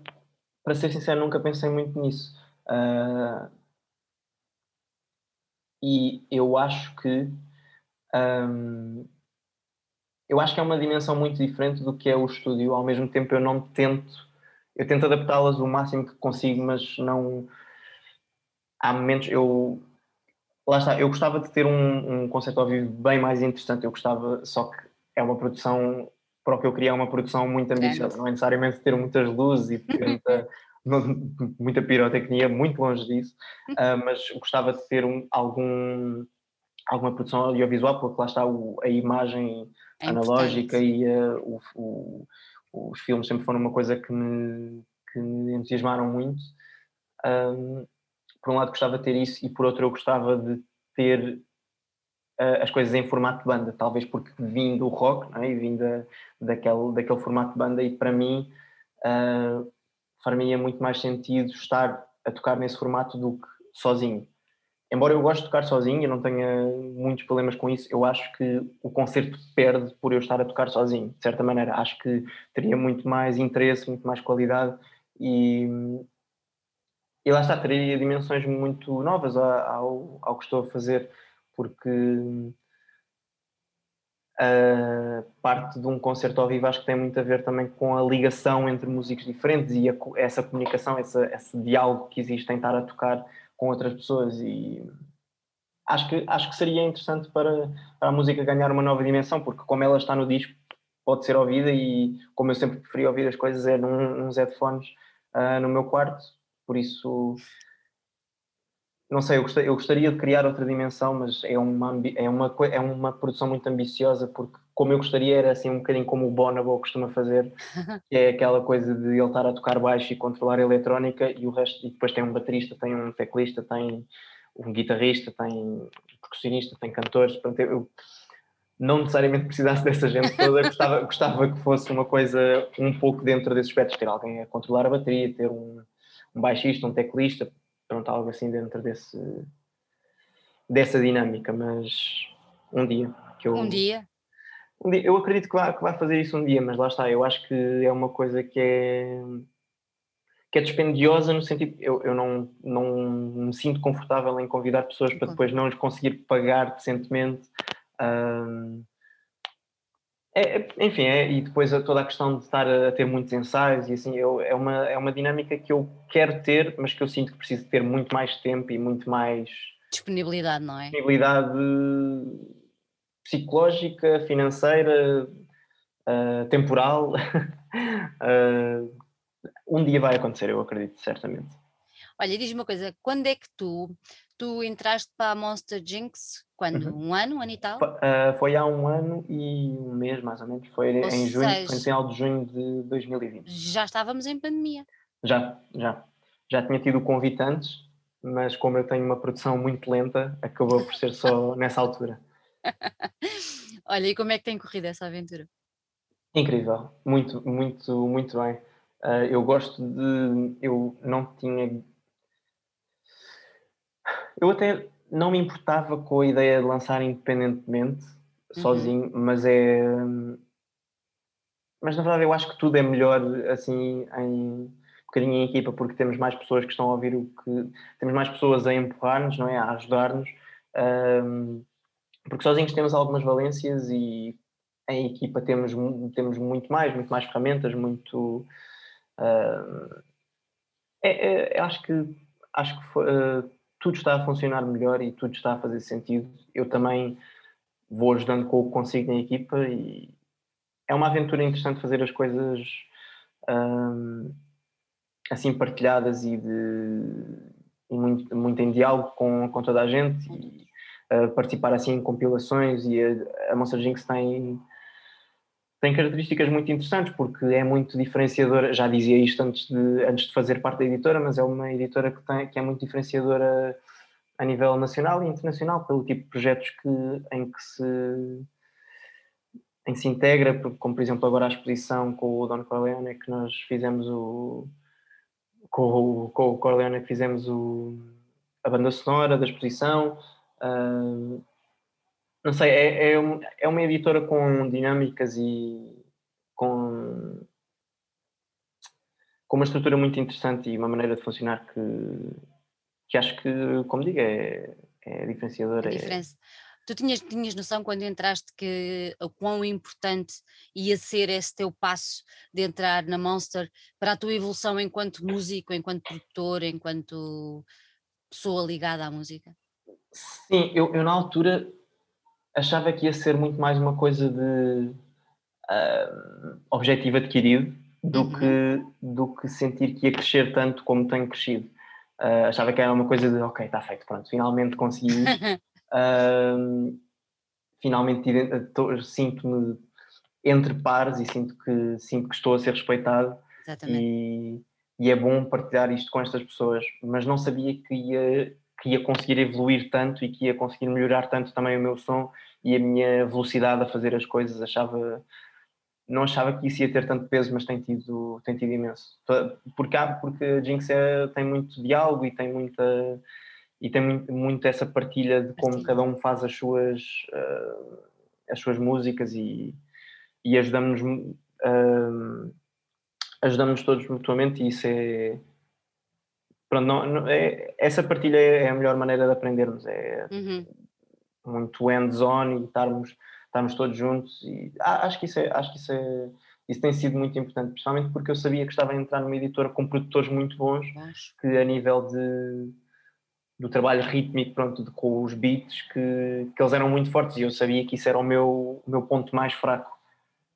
Speaker 2: para ser sincero, nunca pensei muito nisso. Uh, e eu acho que um, eu acho que é uma dimensão muito diferente do que é o estúdio. Ao mesmo tempo, eu não tento, eu tento adaptá-las o máximo que consigo, mas não há momentos eu lá está, eu gostava de ter um, um conceito ao vivo bem mais interessante. Eu gostava, só que é uma produção para o que eu queria é uma produção muito ambiciosa, não é necessariamente ter muitas luzes e ter muita, muita pirotecnia, muito longe disso, uh, mas gostava de ter um, algum, alguma produção audiovisual, porque lá está o, a imagem é analógica e uh, o, o, os filmes sempre foram uma coisa que me, que me entusiasmaram muito. Um, por um lado gostava de ter isso e por outro eu gostava de ter uh, as coisas em formato de banda, talvez porque vim do rock é? e vim da, daquele, daquele formato de banda e para mim uh, faria muito mais sentido estar a tocar nesse formato do que sozinho. Embora eu goste de tocar sozinho e não tenha muitos problemas com isso, eu acho que o concerto perde por eu estar a tocar sozinho, de certa maneira. Acho que teria muito mais interesse, muito mais qualidade e, e lá está, teria dimensões muito novas ao, ao que estou a fazer porque a parte de um concerto ao vivo acho que tem muito a ver também com a ligação entre músicos diferentes e a, essa comunicação, essa, esse diálogo que existe em estar a tocar com outras pessoas e acho que, acho que seria interessante para, para a música ganhar uma nova dimensão, porque como ela está no disco pode ser ouvida e como eu sempre preferi ouvir as coisas é num, nos headphones uh, no meu quarto, por isso não sei, eu gostaria, eu gostaria, de criar outra dimensão, mas é uma, é, uma, é uma produção muito ambiciosa, porque como eu gostaria era assim um bocadinho como o Bonobo costuma fazer, que é aquela coisa de ele estar a tocar baixo e controlar a eletrónica e o resto, e depois tem um baterista, tem um teclista, tem um guitarrista, tem um percussionista, tem cantores, portanto eu não necessariamente precisasse dessa gente toda, gostava, gostava que fosse uma coisa um pouco dentro desses aspectos, ter alguém a controlar a bateria, ter um, um baixista, um teclista, pronto, algo assim dentro desse, dessa dinâmica, mas um dia. Que eu,
Speaker 1: um dia?
Speaker 2: Eu acredito que vai, que vai fazer isso um dia, mas lá está, eu acho que é uma coisa que é que é dispendiosa no sentido eu, eu não, não me sinto confortável em convidar pessoas para depois não lhes conseguir pagar decentemente um, é, é, enfim, é, e depois toda a questão de estar a, ter muitos ensaios e assim, eu, é, uma, é uma dinâmica que eu quero ter, mas que eu sinto que preciso ter muito mais tempo e muito mais
Speaker 1: disponibilidade, não é?
Speaker 2: Disponibilidade psicológica, financeira, uh, temporal. uh, um dia vai acontecer, eu acredito, certamente.
Speaker 1: Olha, diz-me uma coisa, quando é que tu Tu entraste para a Monster Jinx quando? Uhum. Um ano, um ano e tal?
Speaker 2: Uh, foi há um ano e um mês, mais ou menos. Foi ou em junho, foi no final de junho de 2020.
Speaker 1: Já estávamos em pandemia.
Speaker 2: Já, já. Já tinha tido o convite antes, mas como eu tenho uma produção muito lenta, acabou por ser só nessa altura.
Speaker 1: Olha, e como é que tem corrido essa aventura?
Speaker 2: Incrível, muito, muito, muito bem. Uh, eu gosto de. Eu não tinha eu até não me importava com a ideia de lançar independentemente, uhum. sozinho, mas é. mas na verdade eu acho que tudo é melhor assim em um bocadinho em equipa, porque temos mais pessoas que estão a ouvir o que. temos mais pessoas a empurrar-nos, não é? A ajudar-nos. Um, porque sozinhos temos algumas valências e em equipa temos, temos muito mais, muito mais ferramentas, muito. Uh, é, é, acho que, acho que uh, tudo está a funcionar melhor e tudo está a fazer sentido. Eu também vou ajudando com o que consigo na equipa e é uma aventura interessante fazer as coisas um, assim partilhadas e, de, e muito, muito em diálogo com, com toda a gente e participar assim em compilações e a, a Monster Jinx tem tem características muito interessantes porque é muito diferenciadora, já dizia isto antes de, antes de fazer parte da editora, mas é uma editora que, tem, que é muito diferenciadora a nível nacional e internacional pelo tipo de projetos que, em que se em que se integra, como por exemplo agora a exposição com o Don Corleone que nós fizemos o com o, com o Corleone que fizemos o, a banda sonora da exposição uh, não sei, é, é, é uma editora com dinâmicas e com, com uma estrutura muito interessante e uma maneira de funcionar que, que acho que, como digo, é, é diferenciadora.
Speaker 1: É diferença. Tu tinhas, tinhas noção quando entraste que o quão importante ia ser esse teu passo de entrar na Monster para a tua evolução enquanto músico, enquanto produtor, enquanto pessoa ligada à música?
Speaker 2: Sim, eu, eu na altura achava que ia ser muito mais uma coisa de uh, objetivo adquirido do, uhum. que, do que sentir que ia crescer tanto como tenho crescido. Uh, achava que era uma coisa de ok, está feito, pronto, finalmente consegui. uh, finalmente sinto-me entre pares e sinto que, sinto que estou a ser respeitado. E, e é bom partilhar isto com estas pessoas, mas não sabia que ia que ia conseguir evoluir tanto e que ia conseguir melhorar tanto também o meu som e a minha velocidade a fazer as coisas. Achava, não achava que isso ia ter tanto peso, mas tem tido, tem tido imenso. Porque, porque a Jinx é, tem muito diálogo e tem muita e tem muito, muito essa partilha de como cada um faz as suas uh, as suas músicas e, e ajudamos uh, ajudamos todos mutuamente e isso é pronto, não, não, é, essa partilha é a melhor maneira de aprendermos, é uhum. muito hands-on e estarmos, estarmos todos juntos e ah, acho que isso é, acho que isso é isso tem sido muito importante, principalmente porque eu sabia que estava a entrar numa editora com produtores muito bons, que a nível de do trabalho rítmico, pronto, de, com os beats, que, que eles eram muito fortes e eu sabia que isso era o meu, o meu ponto mais fraco,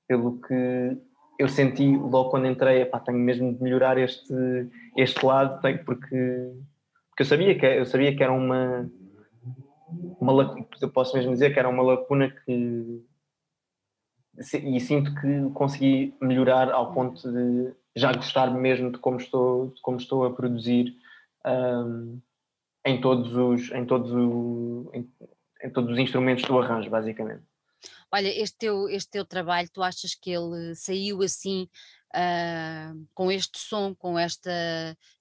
Speaker 2: pelo que eu senti logo quando entrei, epá, tenho mesmo de melhorar este, este lado, porque, porque eu sabia que eu sabia que era uma, uma eu posso mesmo dizer que era uma lacuna que e sinto que consegui melhorar ao ponto de já gostar mesmo de como estou, de como estou a produzir um, em todos os em todos o, em, em todos os instrumentos do arranjo, basicamente.
Speaker 1: Olha, este teu, este teu trabalho, tu achas que ele saiu assim, uh, com este som, com esta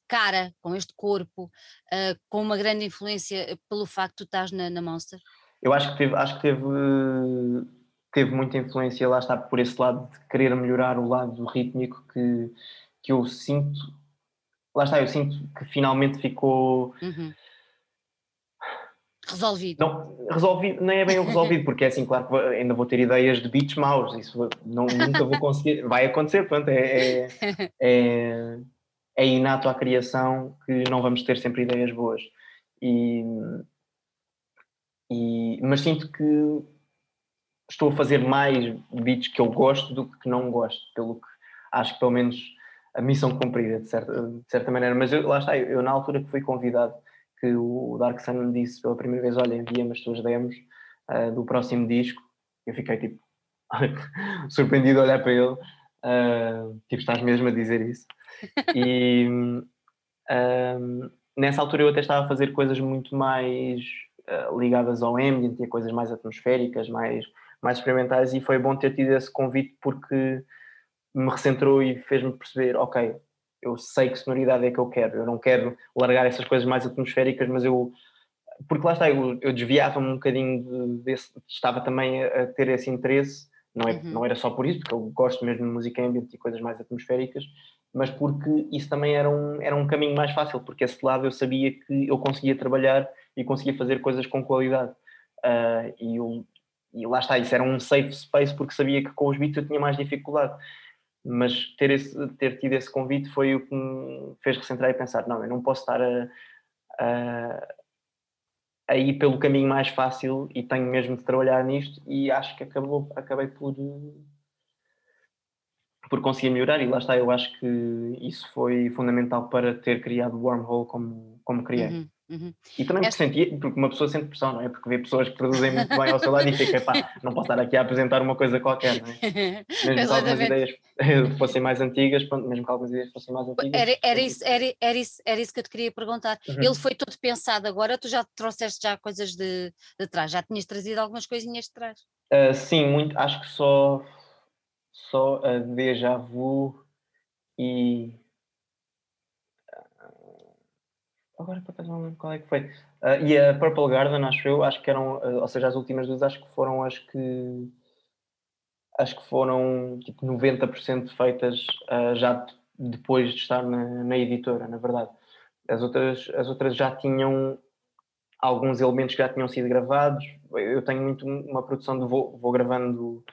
Speaker 1: cara, com este corpo, uh, com uma grande influência pelo facto de tu estás na, na Monster?
Speaker 2: Eu acho que teve, acho que teve, teve muita influência, lá está, por esse lado de querer melhorar o lado rítmico que, que eu sinto. Lá está, eu sinto que finalmente ficou. Uhum
Speaker 1: resolvido.
Speaker 2: Não, resolvido, nem é bem o resolvido, porque é assim, claro que ainda vou ter ideias de beats maus, isso não, nunca vou conseguir, vai acontecer, portanto, é, é, é, é, inato à criação que não vamos ter sempre ideias boas. E, e, mas sinto que estou a fazer mais beats que eu gosto do que não gosto, pelo que acho que pelo menos a missão cumprida, de certa, de certa maneira. Mas eu, lá está, eu, eu na altura que fui convidado que o Dark Sun disse pela primeira vez: Olha, envia-me as tuas demos uh, do próximo disco. Eu fiquei tipo surpreendido a olhar para ele. Uh, tipo, estás mesmo a dizer isso. E uh, nessa altura eu até estava a fazer coisas muito mais ligadas ao ambient, tinha coisas mais atmosféricas, mais, mais experimentais, e foi bom ter tido esse convite porque me recentrou e fez-me perceber: ok, eu sei que sonoridade é que eu quero, eu não quero largar essas coisas mais atmosféricas, mas eu porque lá está, eu, eu desviava-me um bocadinho desse, estava também a, a, ter esse interesse Não, é, uhum. não era só por isso, porque eu gosto mesmo de música ambient e coisas mais atmosféricas, mas porque isso também era um, era um caminho mais fácil, porque esse lado eu sabia que eu conseguia trabalhar e conseguia fazer coisas com qualidade. Uh, e, eu, e lá está, isso era um safe space porque sabia que com os beats eu tinha mais dificuldade. Mas ter, esse, ter tido esse convite foi o que me fez recentrar e pensar: não, eu não posso estar a, a, a ir pelo caminho mais fácil e tenho mesmo de trabalhar nisto. E acho que acabou, acabei por por conseguir melhorar e lá está, eu acho que isso foi fundamental para ter criado o Wormhole como, como criei. Uhum, uhum. E também Esta... porque, senti, porque uma pessoa sente pressão, não é? Porque vê pessoas que produzem muito bem ao seu lado e fica, pá, não posso estar aqui a apresentar uma coisa qualquer, não é? Mesmo que algumas ideias fossem mais antigas, pronto, mesmo que algumas ideias fossem mais antigas.
Speaker 1: Era, era, isso, era, era, isso, era isso que eu te queria perguntar. Uhum. Ele foi todo pensado agora, tu já trouxeste já coisas de, de trás, já tinhas trazido algumas coisinhas de trás?
Speaker 2: Uh, sim, muito, acho que só só a Deja Vu e. Ah, agora para não lembro qual é que foi. Uh, e a Purple Garden, acho eu, acho que eram, uh, ou seja, as últimas duas acho que foram as que acho que foram tipo 90% feitas uh, já depois de estar na, na, editora, na verdade. As outras, as outras já tinham alguns elementos que já tinham sido gravados. Eu tenho muito uma produção de vou, vou gravando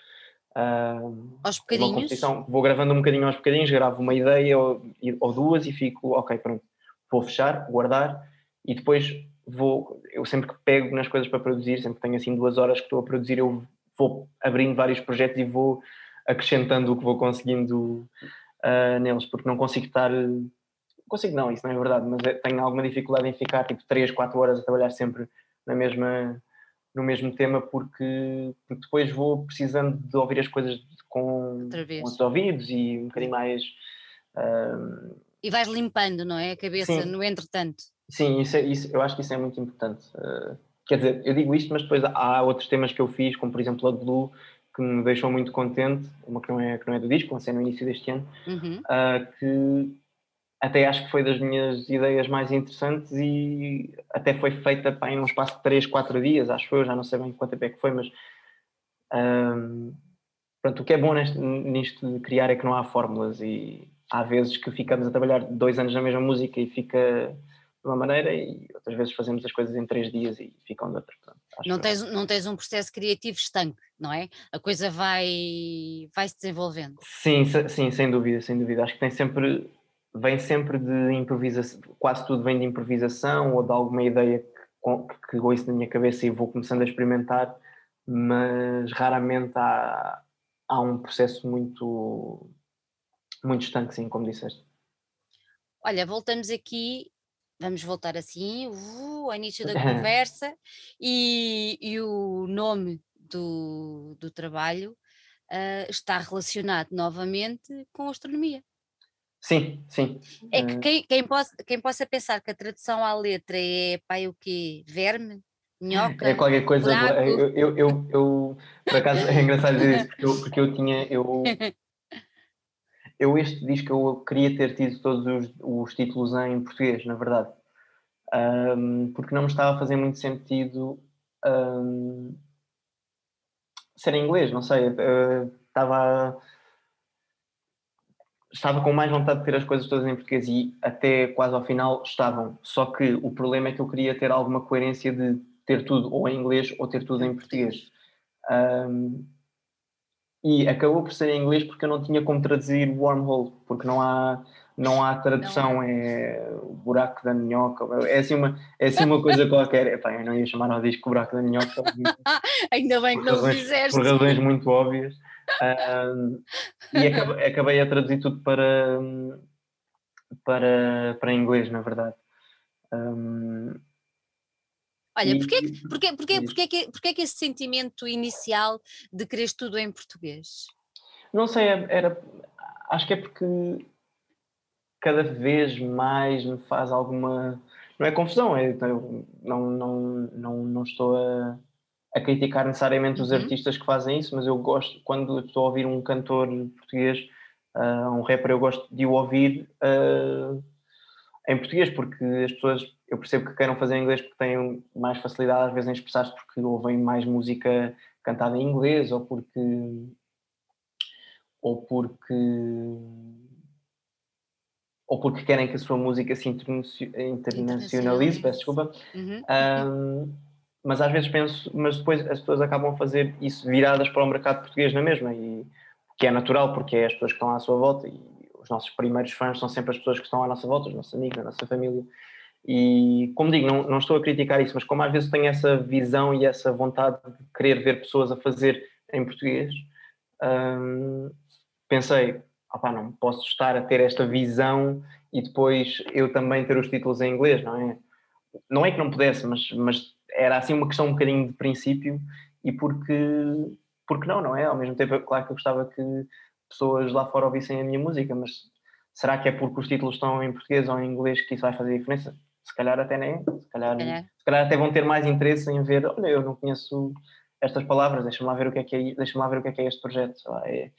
Speaker 1: Uh, aos bocadinhos?
Speaker 2: Vou gravando um bocadinho aos bocadinhos, gravo uma ideia ou, ou, duas e fico, ok, pronto, vou fechar, guardar e depois vou, eu sempre que pego nas coisas para produzir, sempre que tenho assim duas horas que estou a produzir, eu vou abrindo vários projetos e vou acrescentando o que vou conseguindo uh, neles, porque não consigo estar, consigo não, isso não é verdade, mas é, tenho alguma dificuldade em ficar tipo 3, 4 horas a trabalhar sempre na mesma no mesmo tema porque, porque depois vou precisando de ouvir as coisas com, com os ouvidos e um bocadinho mais. Uh,
Speaker 1: e vais limpando, não é? A cabeça sim, no entretanto.
Speaker 2: Sim, isso, é, isso eu acho que isso é muito importante. Uh, quer dizer, eu digo isto, mas depois há outros temas que eu fiz, como por exemplo a Blue, que me deixou muito contente, uma que não é, que não é do disco, lancei no início deste ano, uhum. uh, que até acho que foi das minhas ideias mais interessantes e até foi feita pá, em um espaço de 3, 4 dias, acho eu, já não sei bem quanto tempo é que foi, mas um, pronto, o que é bom neste, nisto de criar é que não há fórmulas e há vezes que ficamos a trabalhar dois anos na mesma música e fica de uma maneira e outras vezes fazemos as coisas em três dias e ficam de outra. Pronto,
Speaker 1: não, tens, não tens um processo criativo estanque, não é? A coisa vai, vai se desenvolvendo.
Speaker 2: Sim, sim, sem dúvida, sem dúvida. Acho que tem sempre vem sempre de improvisação, quase tudo vem de improvisação ou de alguma ideia que, que ouço na minha cabeça e vou começando a experimentar, mas raramente há, há um processo muito, muito estanque, sim, como disseste.
Speaker 1: Olha, voltamos aqui, vamos voltar assim, uh, ao início da conversa, e, e o nome do, do trabalho uh, está relacionado novamente com astronomia.
Speaker 2: Sim, sim.
Speaker 1: É que eh, quem, quem, possa, quem possa pensar que a tradução à letra é pai o quê? Verme? Minhoca?
Speaker 2: É qualquer coisa. Eu, eu, eu, eu, por acaso, é engraçado dizer isso, porque eu, porque eu tinha. Eu, eu este disco eu queria ter tido todos os, os títulos em português, na verdade. Um, porque não me estava a fazer muito sentido um, ser em inglês, não sei. Uh, estava estava com mais vontade de ter as coisas todas em português e até quase ao final estavam. Só que o problema é que eu queria ter alguma coerência de ter tudo ou em inglês ou ter tudo em português. Um, e acabou por ser em inglês porque eu não tinha como traduzir wormhole, porque não há, não há tradução, não. é o buraco da minhoca, é assim uma, é assim uma coisa qualquer. Epá, eu não ia chamar ao disco buraco da minhoca.
Speaker 1: Ainda bem que não razões, fizeste.
Speaker 2: Por razões muito óbvias. E acabei, acabei, a traduzir tudo para, para, para inglês, na verdade. Um,
Speaker 1: Olha, porquê, porquê, porquê, porquê, que, porquê que esse sentimento inicial de querer tudo em português?
Speaker 2: Não sei, é, era, acho que é porque cada vez mais me faz alguma. Não é confusão, é, não, não, não, não estou a, a criticar necessariamente os uhum. artistas que fazem isso, mas eu gosto, quando estou a ouvir um cantor português, uh, um rapper, eu gosto de o ouvir uh, em português, porque as pessoas, eu percebo que queiram fazer em inglês porque têm mais facilidade às vezes em expressar-se porque ouvem mais música cantada em inglês ou porque ou porque ou porque querem que a sua música se internacionalize, peço desculpa. Uhum. Um, mas às vezes penso, mas depois as pessoas acabam a fazer isso viradas para o mercado português na mesma, e que é natural, porque é as pessoas que estão à sua volta e os nossos primeiros fãs são sempre as pessoas que estão à nossa volta, os nossos amigos, a nossa família. E, como digo, não, não estou a criticar isso, mas como às vezes tenho essa visão e essa vontade de querer ver pessoas a fazer em português, hum, pensei, opá, não posso estar a ter esta visão e depois eu também ter os títulos em inglês, não é? Não é que não pudesse, mas, mas era assim uma questão um bocadinho de princípio e porque, porque não, não é? Ao mesmo tempo, claro que eu gostava que pessoas lá fora ouvissem a minha música, mas será que é porque os títulos estão em português ou em inglês que isso vai fazer diferença? Se calhar até nem, se calhar, é. se calhar até vão ter mais interesse em ver, olha, eu não conheço estas palavras, deixa-me lá ver o que é que é, deixa lá ver o que é que é este projeto. É,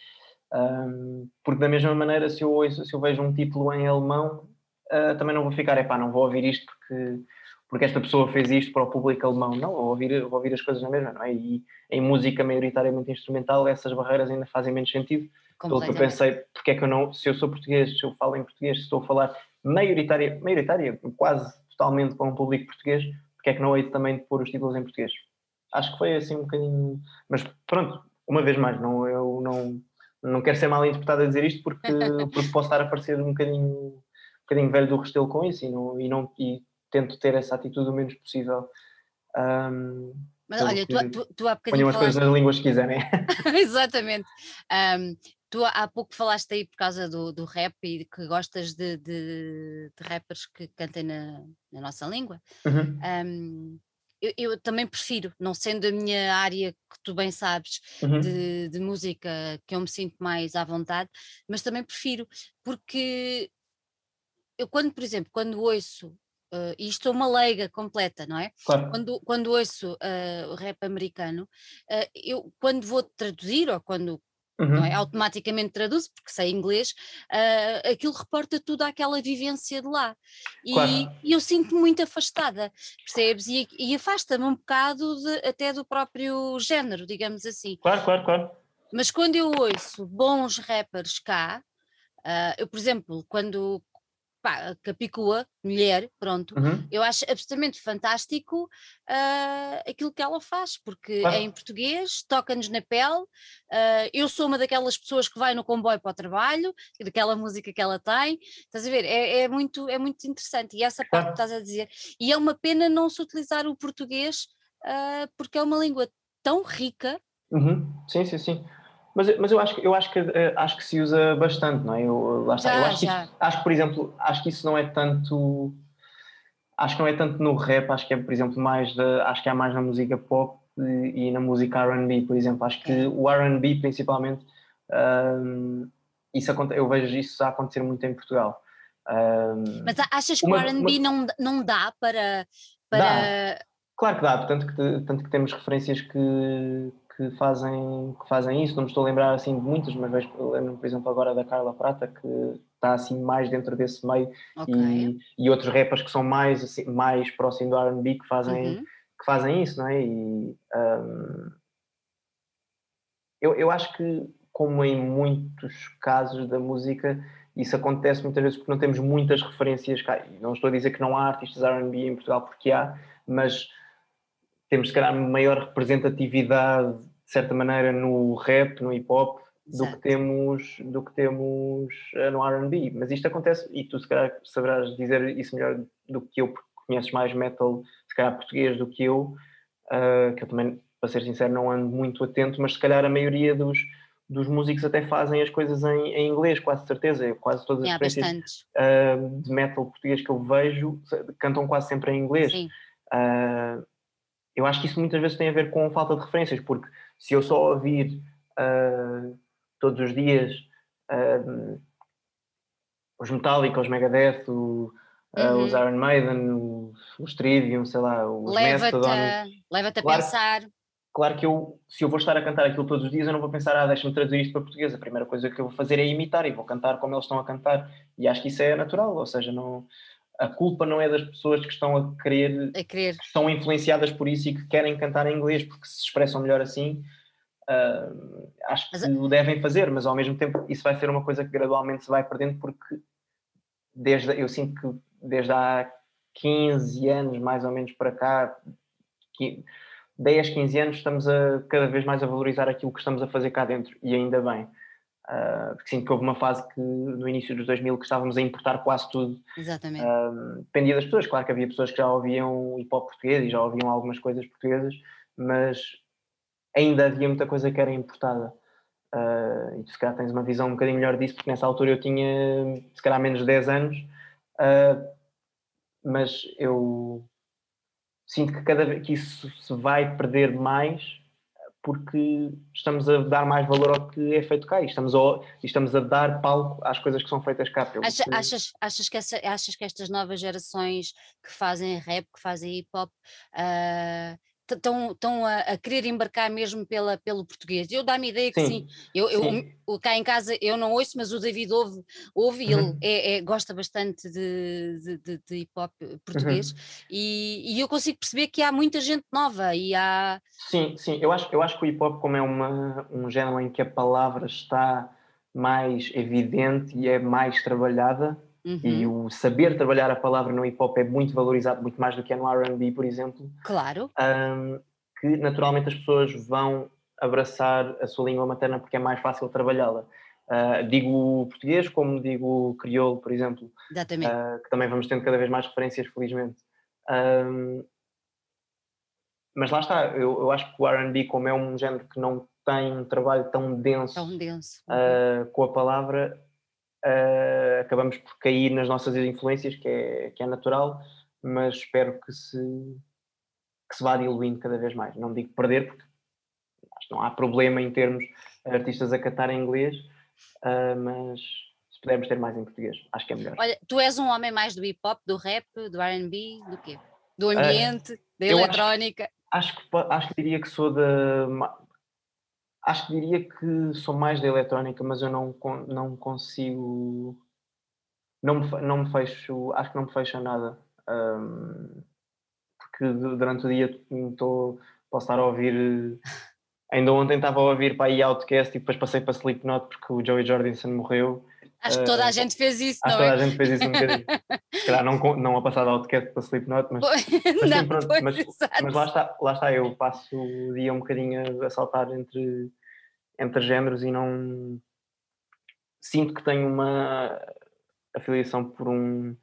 Speaker 2: um, porque da mesma maneira, se eu, ouço, se eu vejo um título em alemão, uh, também não vou ficar, é pá, não vou ouvir isto porque, porque esta pessoa fez isto para o público alemão. Não, vou ouvir, vou ouvir as coisas na mesma, não é? E em música maioritariamente instrumental, essas barreiras ainda fazem menos sentido. Pelo que eu pensei, porque é que eu não, se eu sou português, se eu falo em português, se estou a falar maioritária, maioritária quase totalmente para um público português, porque é que não hei também de pôr os títulos em português? Acho que foi assim um bocadinho. Mas pronto, uma vez mais, não, eu não, não quero ser mal interpretado a dizer isto porque, porque posso estar a parecer um bocadinho, um bocadinho velho do restelo com isso e, não, e, não, e tento ter essa atitude o menos possível. Um,
Speaker 1: mas olha, tu, tu, tu há bocadinho.
Speaker 2: Ponham as coisas nas línguas que quiserem.
Speaker 1: Exatamente. Um, tu há pouco falaste aí por causa do, do rap e que gostas de, de, de rappers que cantem na, na nossa língua. Uhum. Um, eu, eu, também prefiro, não sendo a minha área que tu bem sabes uhum. de, de, música que eu me sinto mais à vontade, mas também prefiro, porque eu quando, por exemplo, quando ouço, uh, e isto é uma leiga completa, não é? Claro. Quando, quando ouço uh, rap americano, uh, eu quando vou traduzir ou quando Uhum. É? Automaticamente traduz, porque sei inglês, uh, aquilo reporta tudo àquela vivência de lá. E, claro. e eu sinto-me muito afastada, percebes? E, e afasta-me um bocado de, até do próprio género, digamos assim.
Speaker 2: Claro, claro, claro.
Speaker 1: Mas quando eu ouço bons rappers cá, uh, eu, por exemplo, quando, pá, Capicua, mulher, pronto, uhum. eu acho absolutamente fantástico uh, aquilo que ela faz, porque é em português, toca-nos na pele. Uh, eu sou uma daquelas pessoas que vai no comboio para o trabalho, daquela música que ela tem, estás a ver? É, é muito, é muito interessante. E essa parte que estás a dizer. E é uma pena não se utilizar o português, uh, porque é uma língua tão rica.
Speaker 2: Uhum. Sim, sim, sim. Mas, mas eu, acho, eu acho, que, eh, acho que se usa bastante, não é? Eu, lá está. Já, eu acho, que isso, acho que, por exemplo, acho que isso não é tanto. Acho que não é tanto no rap, acho que é, por exemplo, mais da, acho que é mais na música pop e, e na música RB, por exemplo. Acho que é. o RB, principalmente, um, isso, eu vejo isso a acontecer muito em Portugal.
Speaker 1: Um, mas achas que uma, o RB não, não dá para. para... Dá.
Speaker 2: Claro que dá, tanto que, tanto que temos referências que, que fazem, que fazem isso. Não me estou a lembrar assim de muitas, mas vejo, lembro por exemplo, agora da Carla Prata, que está assim mais dentro desse meio, okay. e, e outros rappers que são mais, assim, mais próximos do RB que fazem, uhum. que fazem isso, não é? E, um, eu, eu acho que, como em muitos casos da música, isso acontece muitas vezes porque não temos muitas referências cá. Não estou a dizer que não há artistas RB em Portugal, porque há, mas temos, se calhar, maior representatividade, de certa maneira, no rap, no hip hop, do que temos, do que temos eh, no R&B. Mas isto acontece, e tu se calhar saberás dizer isso melhor do que eu, porque conheces mais metal, se calhar português do que eu, uh, que eu também, para ser sincero, não ando muito atento, mas se calhar a maioria dos, dos músicos até fazem as coisas em, em inglês, quase certeza. Quase todas as referências uh, de metal português que eu vejo cantam quase sempre em inglês. Sim. Uh, eu acho que isso muitas vezes tem a ver com falta de referências, porque se eu só ouvir uh, todos os dias uh, os Metallica, os Megadeth, o, uh, uhum. os Iron Maiden, os Trivium, sei lá, os
Speaker 1: leva-te a, leva a claro, pensar.
Speaker 2: Claro que eu, se eu vou estar a cantar aquilo todos os dias, eu não vou pensar, ah, deixa-me traduzir isto para português. A primeira coisa que eu vou fazer é imitar e vou cantar como eles estão a cantar. E acho que isso é natural, ou seja, não, a culpa não é das pessoas que estão a querer,
Speaker 1: a querer.
Speaker 2: que estão influenciadas por isso e que querem cantar em inglês porque se expressam melhor assim. Uh, acho que mas... o devem fazer, mas ao mesmo tempo isso vai ser uma coisa que gradualmente se vai perdendo porque desde, eu sinto que desde há 15 anos mais ou menos para cá, 10, 15 anos estamos a cada vez mais a valorizar aquilo que estamos a fazer cá dentro e ainda bem. Uh, porque sinto que houve uma fase que no início dos 2000 que estávamos a importar quase tudo.
Speaker 1: Exatamente. Uh,
Speaker 2: dependia das pessoas, claro que havia pessoas que já ouviam hip hop português e já ouviam algumas coisas portuguesas, mas ainda havia muita coisa que era importada. Uh, e tu se calhar tens uma visão um bocadinho melhor disso, porque nessa altura eu tinha se calhar menos de 10 anos, mas eu sinto que cada vez que isso se vai perder mais porque estamos a dar mais valor ao que é feito cá e estamos a, estamos a dar palco às coisas que são feitas cá.
Speaker 1: Acha, que... achas, achas, que essa, achas que estas novas gerações que fazem rap, que fazem hip hop, uh, estão a, a, querer embarcar mesmo pela, pelo português. Eu dá-me ideia que sim. sim. Eu, eu sim. cá em casa eu não ouço, mas o David ouve, ouve uhum. ele é, é, gosta bastante de, de, de hip hop português uhum. e, e, eu consigo perceber que há muita gente nova e há.
Speaker 2: Sim, sim, eu acho, eu acho que o hip hop, como é uma, um género em que a palavra está mais evidente e é mais trabalhada, Uhum. E o saber trabalhar a palavra no hip hop é muito valorizado, muito mais do que é no RB, por exemplo.
Speaker 1: Claro.
Speaker 2: Um, que naturalmente as pessoas vão abraçar a sua língua materna porque é mais fácil trabalhá-la. Uh, digo português como digo crioulo, por exemplo.
Speaker 1: Exatamente. Uh,
Speaker 2: que também vamos tendo cada vez mais referências, felizmente. Um, mas lá está, eu, eu acho que o RB, como é um género que não tem um trabalho tão denso,
Speaker 1: tão denso.
Speaker 2: Uh, com a palavra, uh, acabamos por cair nas nossas influências, que é, que é natural, mas espero que se, que se vá diluindo cada vez mais. Não digo perder, porque acho que não há problema em termos artistas a cantar em inglês, uh, mas se pudermos ter mais em português, acho que é melhor.
Speaker 1: Olha, tu és um homem mais do hip hop, do rap, do RB, do quê? Do ambiente, uh, da eletrónica?
Speaker 2: Acho, acho, que, acho que diria que sou da Acho que diria que sou mais da eletrónica, mas eu não, não consigo. Não me, não me fecho. Acho que não me fecha nada. Um, porque durante o dia estou, posso estar a ouvir. Ainda ontem estava a ouvir para aí Outcast e depois passei para Slipknot porque o Joey Jordison morreu.
Speaker 1: Acho que toda a gente fez isso,
Speaker 2: acho
Speaker 1: não
Speaker 2: é? toda a gente fez isso um bocadinho. calhar não, não a passar Outcast para Slipknot, mas, mas, sim, pronto, mas, mas, lá, está, lá está, eu passo o dia um bocadinho a saltar entre entre géneros e não sinto que tenho uma afiliação por um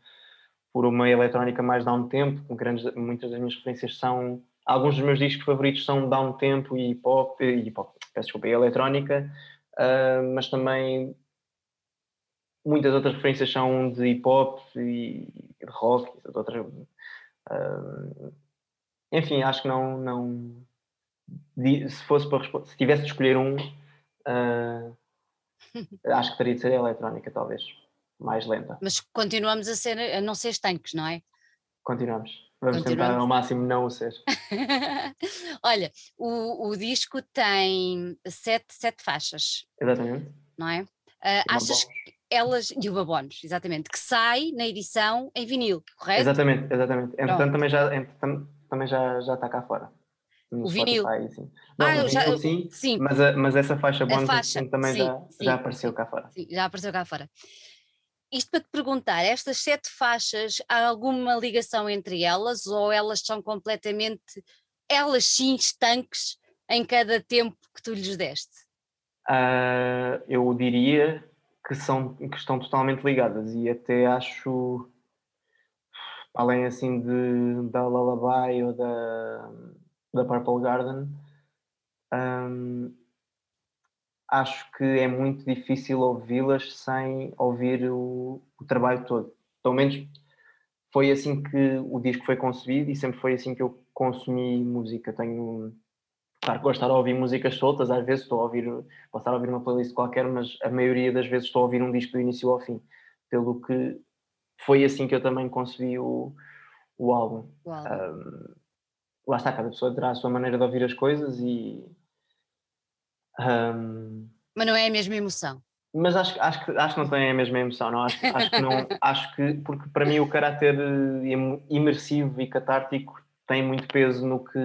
Speaker 2: por uma eletrónica mais down tempo, grandes, muitas das minhas referências são alguns dos meus discos favoritos são down tempo e pop e pop, peço desculpa, e eletrónica, uh, mas também muitas outras referências são de hip hop e rock, outras, uh, enfim, acho que não, não se fosse para se tivesse de escolher um Uh, acho que teria de ser a eletrónica, talvez, mais lenta.
Speaker 1: Mas continuamos a ser, a não ser estanques, não é?
Speaker 2: Continuamos. Vamos continuamos. tentar ao máximo não o ser.
Speaker 1: Olha, o, o disco tem sete, sete faixas.
Speaker 2: Exatamente.
Speaker 1: Não é? Uh, achas que elas. E o Babónus, exatamente, que sai na edição em vinil, correto?
Speaker 2: Exatamente, exatamente. Entretanto, também já, entretanto, também já, já está cá fora
Speaker 1: o vinil.
Speaker 2: sim. Não, ah, já, sim, sim. Mas, a, mas essa faixa bônus faixa, também sim, já, sim, já apareceu cá fora.
Speaker 1: Sim, já apareceu cá fora. Isto para te perguntar, estas sete faixas, há alguma ligação entre elas ou elas são completamente, elas sim, estanques em cada tempo que tu lhes deste?
Speaker 2: Uh, eu diria que, são, que estão totalmente ligadas e até acho, além assim de, da Lullaby ou da da Purple Garden, um, acho que é muito difícil ouvi-las sem ouvir o, o, trabalho todo. Pelo menos foi assim que o disco foi concebido e sempre foi assim que eu consumi música. Tenho, claro que gosto de ouvir músicas soltas, às vezes estou a ouvir, posso estar a ouvir uma playlist qualquer, mas a maioria das vezes estou a ouvir um disco do início ao fim. Pelo que foi assim que eu também concebi o, o álbum.
Speaker 1: O álbum. Um,
Speaker 2: lá está, cada pessoa terá a sua maneira de ouvir as coisas e. Um,
Speaker 1: mas não é a mesma emoção.
Speaker 2: Mas acho, acho, que, acho que não tem a mesma emoção, não? Acho, acho que não. acho que, porque para mim o caráter eh, imersivo e catártico tem muito peso no que,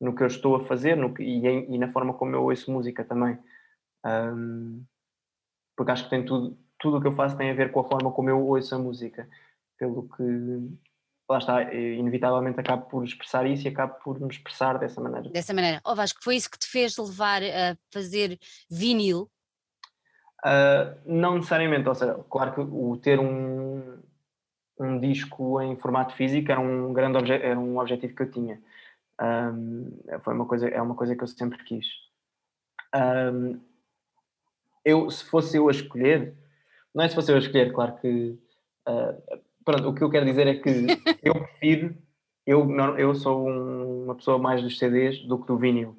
Speaker 2: no que eu estou a fazer no que, e, e, na forma como eu ouço música também. Um, porque acho que tem tudo, tudo o que eu faço tem a ver com a forma como eu ouço a música. Pelo que, lá está, inevitavelmente acabo por expressar isso e acabo por me expressar dessa maneira.
Speaker 1: Dessa maneira. Oh Vasco, foi isso que te fez levar a fazer vinil?
Speaker 2: Uh, não necessariamente, ou seja, claro que o ter um, um disco em formato físico era um grande obje era um objetivo que eu tinha. Um, foi uma coisa, é uma coisa que eu sempre quis. Um, eu, se fosse eu a escolher, não é se fosse eu a escolher, claro que. Uh, pronto, o que eu quero dizer é que eu prefiro. Eu, não, eu sou um, uma pessoa mais dos CDs do que do vinil.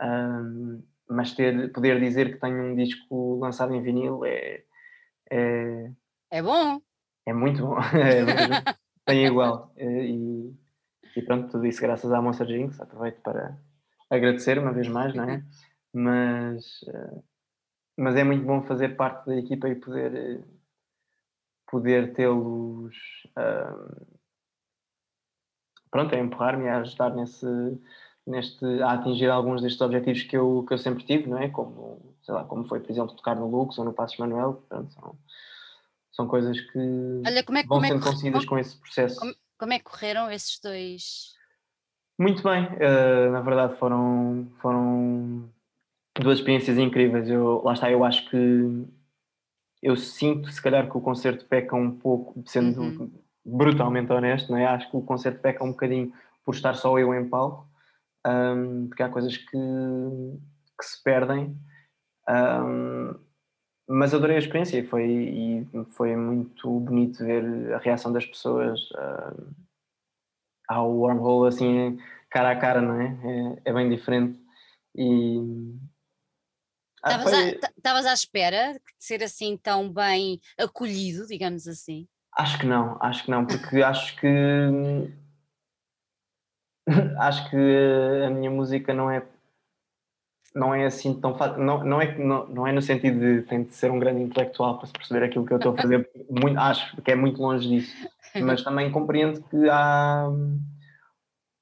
Speaker 2: Um, mas ter, poder dizer que tenho um disco lançado em vinil é. É,
Speaker 1: é bom!
Speaker 2: É muito bom. É, tem igual. E, e pronto, tudo isso graças à Monster Jinx. Aproveito para agradecer uma vez mais, não é? Mas, eh, mas é muito bom fazer parte da equipa e poder, poder tê-los. Uh, pronto, a empurrar-me a ajudar nesse, neste, a atingir alguns destes objetivos que eu, que eu sempre tive, não é? Como, sei lá, como foi, por exemplo, tocar no Lux ou no Passos Manuel. Pronto, são, são coisas que Olha, como é, vão como sendo é conseguidas com esse processo.
Speaker 1: Como, como é que correram esses dois?
Speaker 2: Muito bem, uh, na verdade foram, foram duas experiências incríveis. Eu, lá está, eu acho que eu sinto se calhar que o concerto peca um pouco, sendo uhum. brutalmente honesto, não é? acho que o concerto peca um bocadinho por estar só eu em palco, um, porque há coisas que, que se perdem. Um, mas adorei a experiência e foi, e foi muito bonito ver a reação das pessoas uh, ao wormhole assim cara a cara, não é? É, é bem diferente e
Speaker 1: Estavas ah, à espera de ser assim tão bem acolhido, digamos assim?
Speaker 2: Acho que não, acho que não, porque acho que acho que a minha música não é não é assim tão fácil, não, não, é, não, não é no sentido de tem de ser um grande intelectual para se perceber aquilo que eu estou a fazer, muito, acho que é muito longe disso, mas também compreendo que há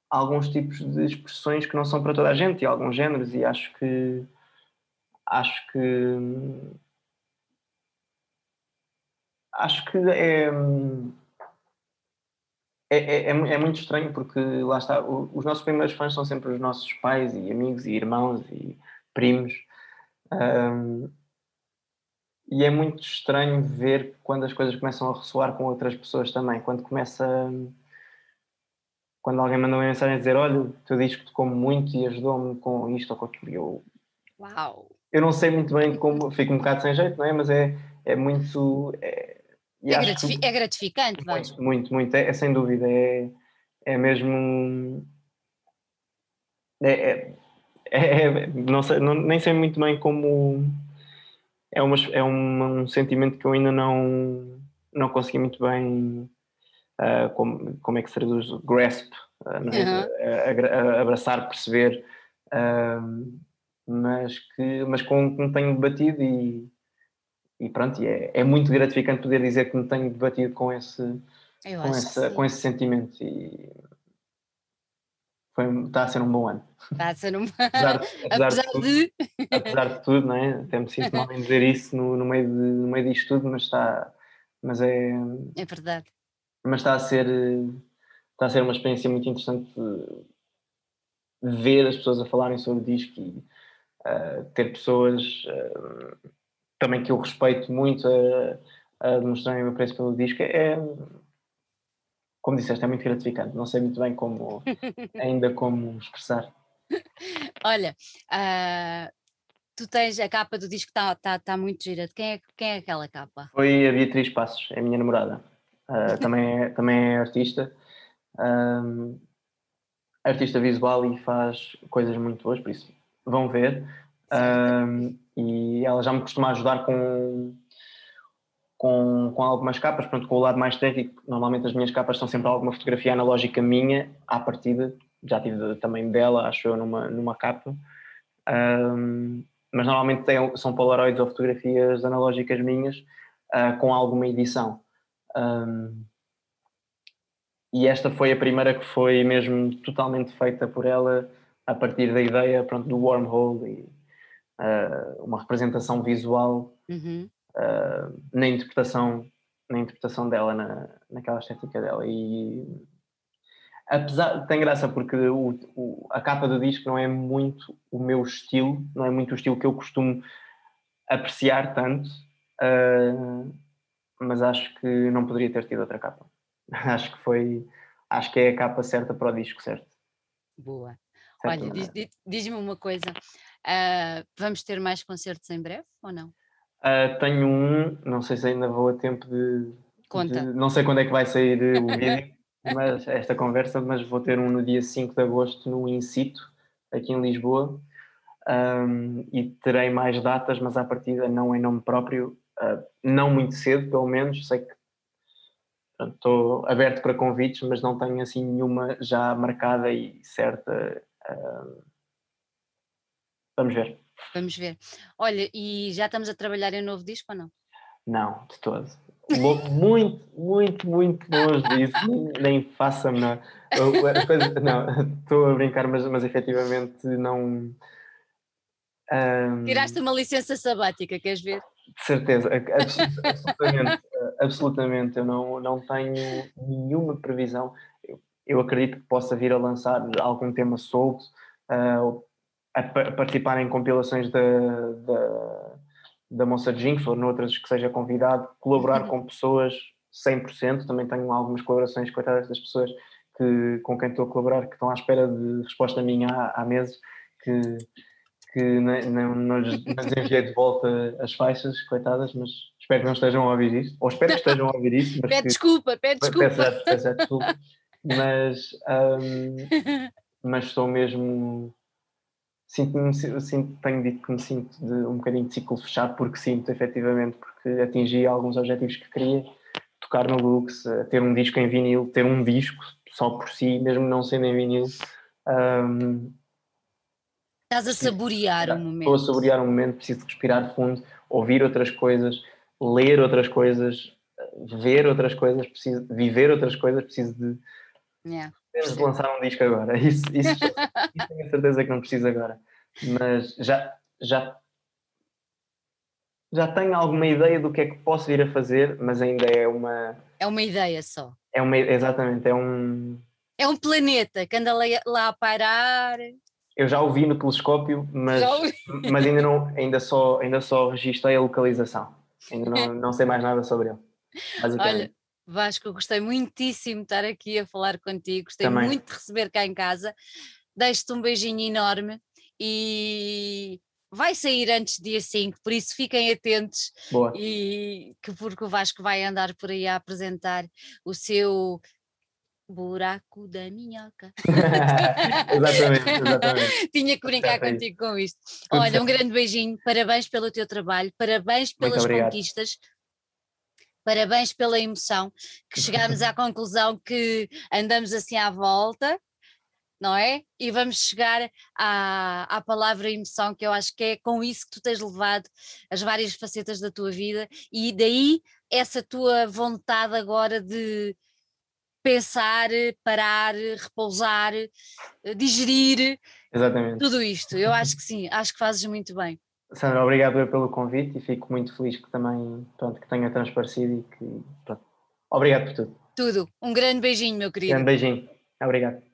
Speaker 2: alguns tipos de expressões que não são para toda a gente e alguns géneros e acho que acho que acho que é é, é, é, é, muito estranho porque lá está, os nossos primeiros fãs são sempre os nossos pais e amigos e irmãos e primos. Um, e é muito estranho ver quando as coisas começam a ressoar com outras pessoas também. Quando começa. Quando alguém manda uma mensagem a dizer: Olha, o teu disco tocou muito e ajudou-me com isto ou com aquilo. Eu,
Speaker 1: Uau!
Speaker 2: Eu não sei muito bem como. Fico um bocado sem jeito, não é? Mas é, é muito. É,
Speaker 1: é, gratifi que, é gratificante,
Speaker 2: muito, muito, muito, é, é, sem dúvida, é, é mesmo. É, é, é, é não sei, não, nem sei muito bem como. É, uma, é uma, um sentimento que eu ainda não, não consegui muito bem. Uh, como, como é que se traduz? Grasp, uh, uhum. abraçar, perceber, uh, mas que mas com que me tenho debatido e e pronto, e é, é muito gratificante poder dizer que me tenho debatido com esse, com, essa, com esse sentimento e foi, está a ser um bom ano.
Speaker 1: Está a ser um apesar, apesar, apesar de,
Speaker 2: de... apesar de tudo, não é? Até me sinto mal em dizer isso no, no, meio de, no meio disto tudo, mas está mas é
Speaker 1: é verdade.
Speaker 2: Mas está a ser está a ser uma experiência muito interessante ver as pessoas a falarem sobre o disco e uh, ter pessoas uh, também que eu respeito muito a, a demonstrarem o apreço pelo disco, é, como disseste, é muito gratificante. Não sei muito bem como, ainda como expressar.
Speaker 1: Olha, uh, tu tens a capa do disco, está tá, tá muito gira. Quem é, quem é aquela capa?
Speaker 2: Foi a Beatriz Passos, é a minha namorada. Uh, também, é, também é artista. Um, artista visual e faz coisas muito boas, por isso vão ver. Um, e ela já me costuma ajudar com, com, com algumas capas, pronto, com o lado mais técnico. Normalmente as minhas capas são sempre alguma fotografia analógica minha, à partida. Já tive também dela, acho eu, numa, numa capa. Um, mas normalmente são polaroids ou fotografias analógicas minhas uh, com alguma edição. Um, e esta foi a primeira que foi mesmo totalmente feita por ela a partir da ideia pronto, do wormhole e uh, uma representação visual
Speaker 1: Uhum.
Speaker 2: uh, na interpretação na interpretação dela na, naquela estética dela e apesar tem graça porque o, o, a capa do disco não é muito o meu estilo não é muito o estilo que eu costumo apreciar tanto uh, mas acho que não poderia ter tido outra capa acho que foi acho que é a capa certa para o disco certo
Speaker 1: Boa. Olha, diz, diz-me uma coisa, uh, vamos ter mais concertos em breve ou não?
Speaker 2: Uh, tenho um, não sei se ainda vou a tempo de.
Speaker 1: Conta.
Speaker 2: De, não sei quando é que vai sair o vídeo, mas esta conversa, mas vou ter um no dia 5 de agosto no Incito, aqui em Lisboa. Um, e terei mais datas, mas à partida não em nome próprio, uh, não muito cedo, pelo menos. Sei que estou aberto para convites, mas não tenho assim nenhuma já marcada e certa. Uh, vamos ver.
Speaker 1: Vamos ver. Olha, e já estamos a trabalhar em novo disco ou não?
Speaker 2: Não, de todo. Muito, muito, muito longe disso, nem faça-me. Não, não, estou a brincar, mas, mas efetivamente não.
Speaker 1: Um, Tiraste uma licença sabática, queres ver?
Speaker 2: De certeza, absolutamente, absolutamente. Eu não, não tenho nenhuma previsão. Eu, acredito que possa vir a lançar algum tema solto, uh, a, a, participar em compilações da, da, da Monster Jinx ou noutras que seja convidado, colaborar uhum. com pessoas 100%. Também tenho algumas colaborações, coitadas das pessoas que, com quem estou a colaborar, que estão à espera de resposta minha há, há meses, que que não, não, lhes enviei de volta as faixas, coitadas, mas espero que não estejam a ouvir isto, ou espero que estejam a ouvir isto.
Speaker 1: Pede que, desculpa, pede desculpa.
Speaker 2: Peço, peço, desculpa. Mas, um, mas estou mesmo. Sinto-me, sinto, tenho dito que me sinto de um bocadinho de ciclo fechado, porque sinto efetivamente, porque atingi alguns objetivos que queria, tocar no Lux, ter um disco em vinil, ter um disco só por si, mesmo não sendo em vinil. Um,
Speaker 1: Estás a saborear o momento.
Speaker 2: Estou a saborear um momento, preciso respirar fundo, ouvir outras coisas, ler outras coisas, ver outras coisas, preciso viver outras coisas, preciso de,
Speaker 1: yeah,
Speaker 2: de lançar um disco agora. Isso, isso, isso tenho a certeza que não preciso agora. Mas já, já, já tenho alguma ideia do que é que posso vir a fazer, mas ainda é uma.
Speaker 1: É uma ideia só.
Speaker 2: É uma, exatamente, é um.
Speaker 1: É um planeta que anda lá, a pairar.
Speaker 2: Eu já ouvi no telescópio, mas, mas ainda, não, ainda, só, ainda só registrei a localização. Ainda não, não sei mais nada sobre ele.
Speaker 1: Olha, Vasco, gostei muitíssimo de estar aqui a falar contigo, gostei Também. muito de receber cá em casa. Deixo-te um beijinho enorme e vai sair antes dia 5, por isso fiquem atentos.
Speaker 2: Boa.
Speaker 1: E que porque o Vasco vai andar por aí a apresentar o seu buraco da minhoca.
Speaker 2: exatamente, exatamente.
Speaker 1: Tinha que brincar contigo com isto. Olha, um grande beijinho, parabéns pelo teu trabalho, parabéns pelas conquistas. Parabéns pela emoção, que chegámos à conclusão que andamos assim à volta, não é? E vamos chegar à, à palavra emoção, que eu acho que é com isso que tu tens levado as várias facetas da tua vida, e daí essa tua vontade agora de pensar, parar, repousar, digerir.
Speaker 2: Exatamente.
Speaker 1: Tudo isto. Eu acho que sim, acho que fazes muito bem.
Speaker 2: Sandra, obrigado pelo convite e fico muito feliz que também pronto, que tenha transparecido e que pronto. obrigado por tudo.
Speaker 1: Tudo. Um grande beijinho, meu querido. Um
Speaker 2: grande beijinho. Obrigado.